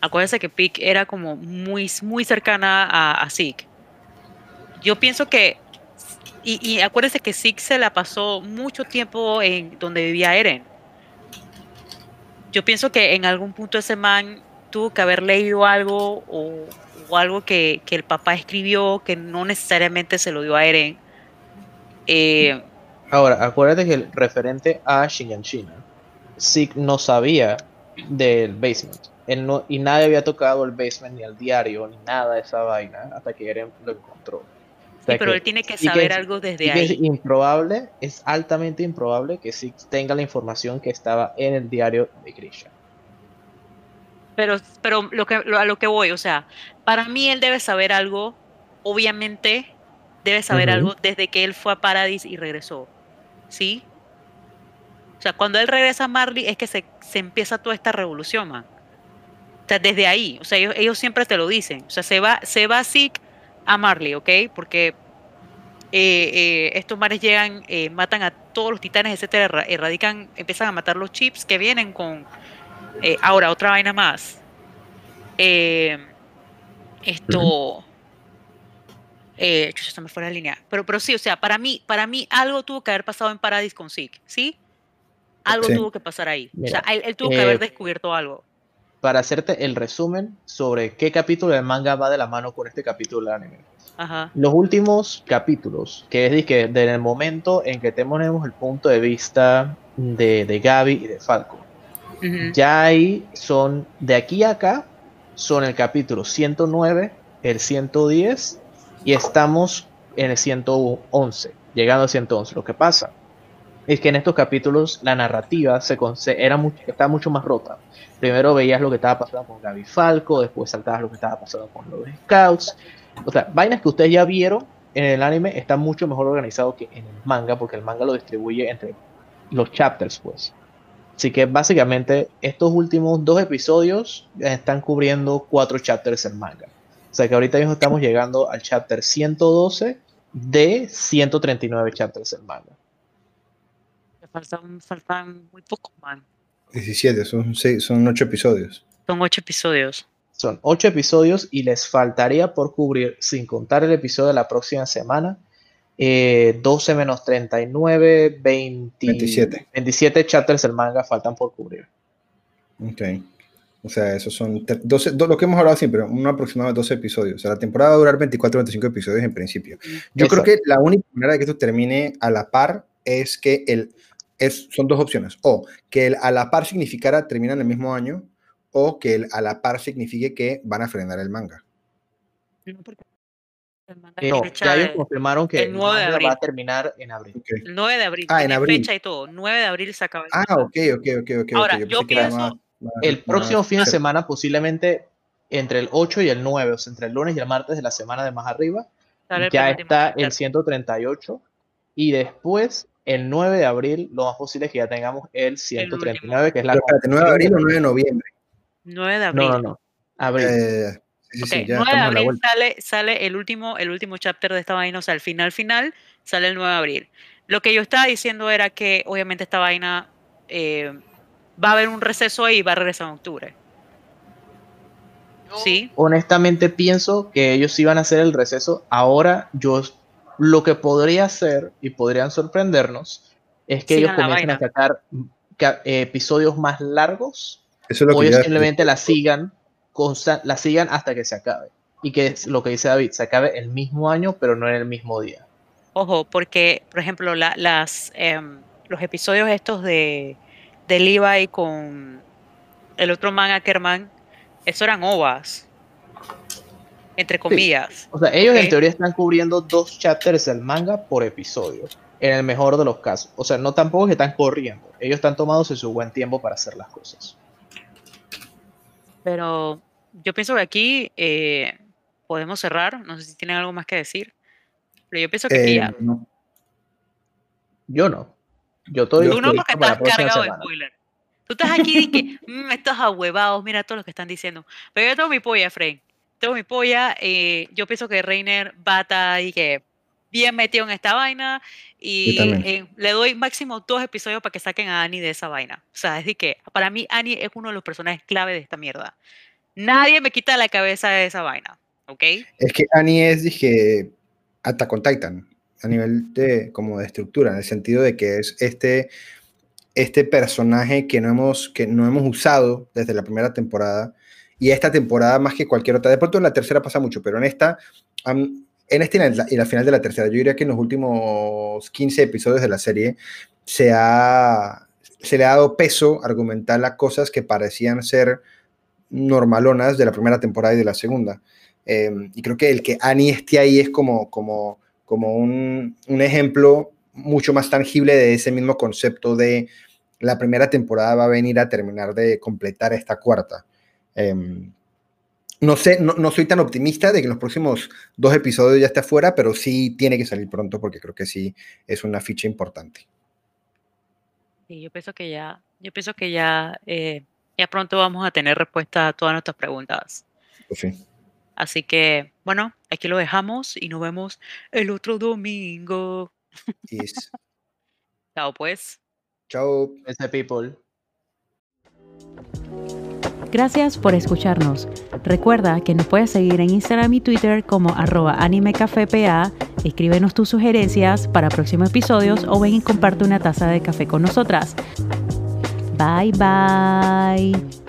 acuérdense que Pic era como muy, muy cercana a, a Zeke. Yo pienso que, y, y que Zeke se la pasó mucho tiempo en donde vivía Eren. Yo pienso que en algún punto ese man tuvo que haber leído algo o, algo que, el papá escribió que no necesariamente se lo dio a Eren.
Eh, Ahora, acuérdate que el referente a Shinganshina Zeke no sabía del basement. Él no, y nadie había tocado el basement ni el diario ni nada de esa vaina hasta que Eren lo encontró.
Sí, pero él tiene que saber algo desde ahí.
Es improbable, es altamente improbable que Zeke tenga la información que estaba en el diario de Grisha.
Pero, pero lo que, a lo que voy, o sea, para mí él debe saber algo, obviamente debe saber algo desde que él fue a Paradis y regresó. ¿Sí? O sea, cuando él regresa a Marley es que se, empieza toda esta revolución, man. O sea, desde ahí, o sea, ellos, siempre te lo dicen. O sea, se va, se va Zeke a Marley, ¿ok? Porque eh, eh, estos mares llegan, eh, matan a todos los titanes, etcétera, erradican, empiezan a matar los chips que vienen con. ahora, otra vaina más. esto. Eh, se me fue la línea. Pero, pero sí, o sea, para mí, para mí algo tuvo que haber pasado en Paradis con Zeke, ¿sí? Algo tuvo que pasar ahí. o sea, él, tuvo que haber descubierto algo.
Para hacerte el resumen sobre qué capítulo del manga va de la mano con este capítulo del anime. Ajá. Los últimos capítulos, que es que desde el momento en que tenemos el punto de vista de, de Gaby y de Falco, ya ahí son, de aquí a acá, son el capítulo 109, el 110 y estamos en el 111, llegando al 111. Lo que pasa es que en estos capítulos la narrativa se era mucho, está mucho más rota. Primero veías lo que estaba pasando con Gaby Falco, después saltabas lo que estaba pasando con los Scouts. O sea, vainas que ustedes ya vieron en el anime está mucho mejor organizado que en el manga, porque el manga lo distribuye entre los chapters, pues. Así que básicamente estos últimos dos episodios están cubriendo cuatro chapters en manga. O sea que ahorita mismo estamos llegando al chapter 112 de 139 chapters en manga
faltan, faltan muy pocos, man.
17, son, son 8 episodios.
Son 8 episodios.
Son 8 episodios y les faltaría por cubrir, sin contar el episodio de la próxima semana, 12 eh, menos 39, 27. 27 chapters del manga faltan por cubrir.
Ok. O sea, esos son 12, lo que hemos hablado siempre, un aproximado de 12 episodios. O sea, la temporada va a durar 24 25 episodios en principio. Yo creo que la única manera de que esto termine a la par es que el son dos opciones. O que el a la par significara terminan el mismo año, o que el a la par signifique que van a frenar el manga.
No, ya ellos confirmaron que el 9 de abril. va a terminar en abril.
El 9 de abril. Ah, en abril. fecha y todo. 9 de abril se acaba.
Ah, ok, ok, ok, ok.
Ahora, yo, pienso...
el próximo fin de semana, posiblemente entre el 8 y el 9, o sea, entre el lunes y el martes de la semana de más arriba, ya está el 138. Y después el 9 de abril, lo más posible es que ya tengamos el 139, que es la...
Pero 9 de abril o 9 de noviembre.
9 de abril.
No, no, no. Abril.
Eh, sí, sí, ya 9 de abril sale, sale el último, el último chapter de esta vaina, o sea, al final, final, sale el 9 de abril. Lo que yo estaba diciendo era que obviamente esta vaina eh, va a haber un receso ahí y va a regresar en octubre.
¿Sí? Honestamente pienso que ellos iban a hacer el receso. Ahora yo lo que podría ser, y podrían sorprendernos, es que ellos comiencen a sacar episodios más largos o ellos simplemente la sigan la sigan hasta que se acabe. Y que es lo que dice David, se acabe el mismo año, pero no en el mismo día.
Ojo, porque, por ejemplo, las, em, los episodios estos de, de Levi con el otro man Ackerman, eso eran ovas. Entre comillas.
O sea, ellos en teoría están cubriendo dos chapters del manga por episodio. En el mejor de los casos. O sea, no tampoco que están corriendo. Ellos están tomándose su buen tiempo para hacer las cosas.
Pero yo pienso que aquí eh, podemos cerrar. No sé si tienen algo más que decir. Pero yo pienso que ya.
Eh, yo no. Yo estoy.
Tú no, porque estás cargado de spoiler. Tú estás aquí y que, mmm, estos ahuevados, mira todo lo que están diciendo. Pero yo tengo mi polla, Frank. Tengo mi polla. Eh, yo pienso que Reiner bata y que bien metido en esta vaina y le doy máximo dos episodios para que saquen a Annie de esa vaina. O sea, es de que para mí Annie es uno de los personajes clave de esta mierda. Nadie me quita la cabeza de esa vaina, ¿ok?
Es que Annie es, dije, hasta con Titan, a nivel de, como de estructura, en el sentido de que es este, este personaje que no, hemos, que no hemos usado desde la primera temporada, y esta temporada más que cualquier otra. De pronto en la tercera pasa mucho, pero en esta en este y la, final de la tercera, yo diría que en los últimos 15 episodios de la serie se, ha, se le ha dado peso argumental a cosas que parecían ser normalonas de la primera temporada y de la segunda. Em, y creo que el que Annie esté ahí es como, como, como un, un, ejemplo mucho más tangible de ese mismo concepto de la primera temporada va a venir a terminar de completar esta cuarta. Em, no sé, no, soy tan optimista de que en los próximos dos episodios ya esté fuera, pero sí tiene que salir pronto porque creo que sí es una ficha importante.
Sí, yo pienso que ya, yo pienso que ya, eh, ya pronto vamos a tener respuesta a todas nuestras preguntas.
Pues sí.
Así que, bueno, aquí lo dejamos y nos vemos el otro domingo. Chao, pues.
Chao.
Ese people.
Gracias por escucharnos. Recuerda que nos puedes seguir en Instagram y Twitter como arroba animecafepa. Escríbenos tus sugerencias para próximos episodios o ven y comparte una taza de café con nosotras. Bye bye.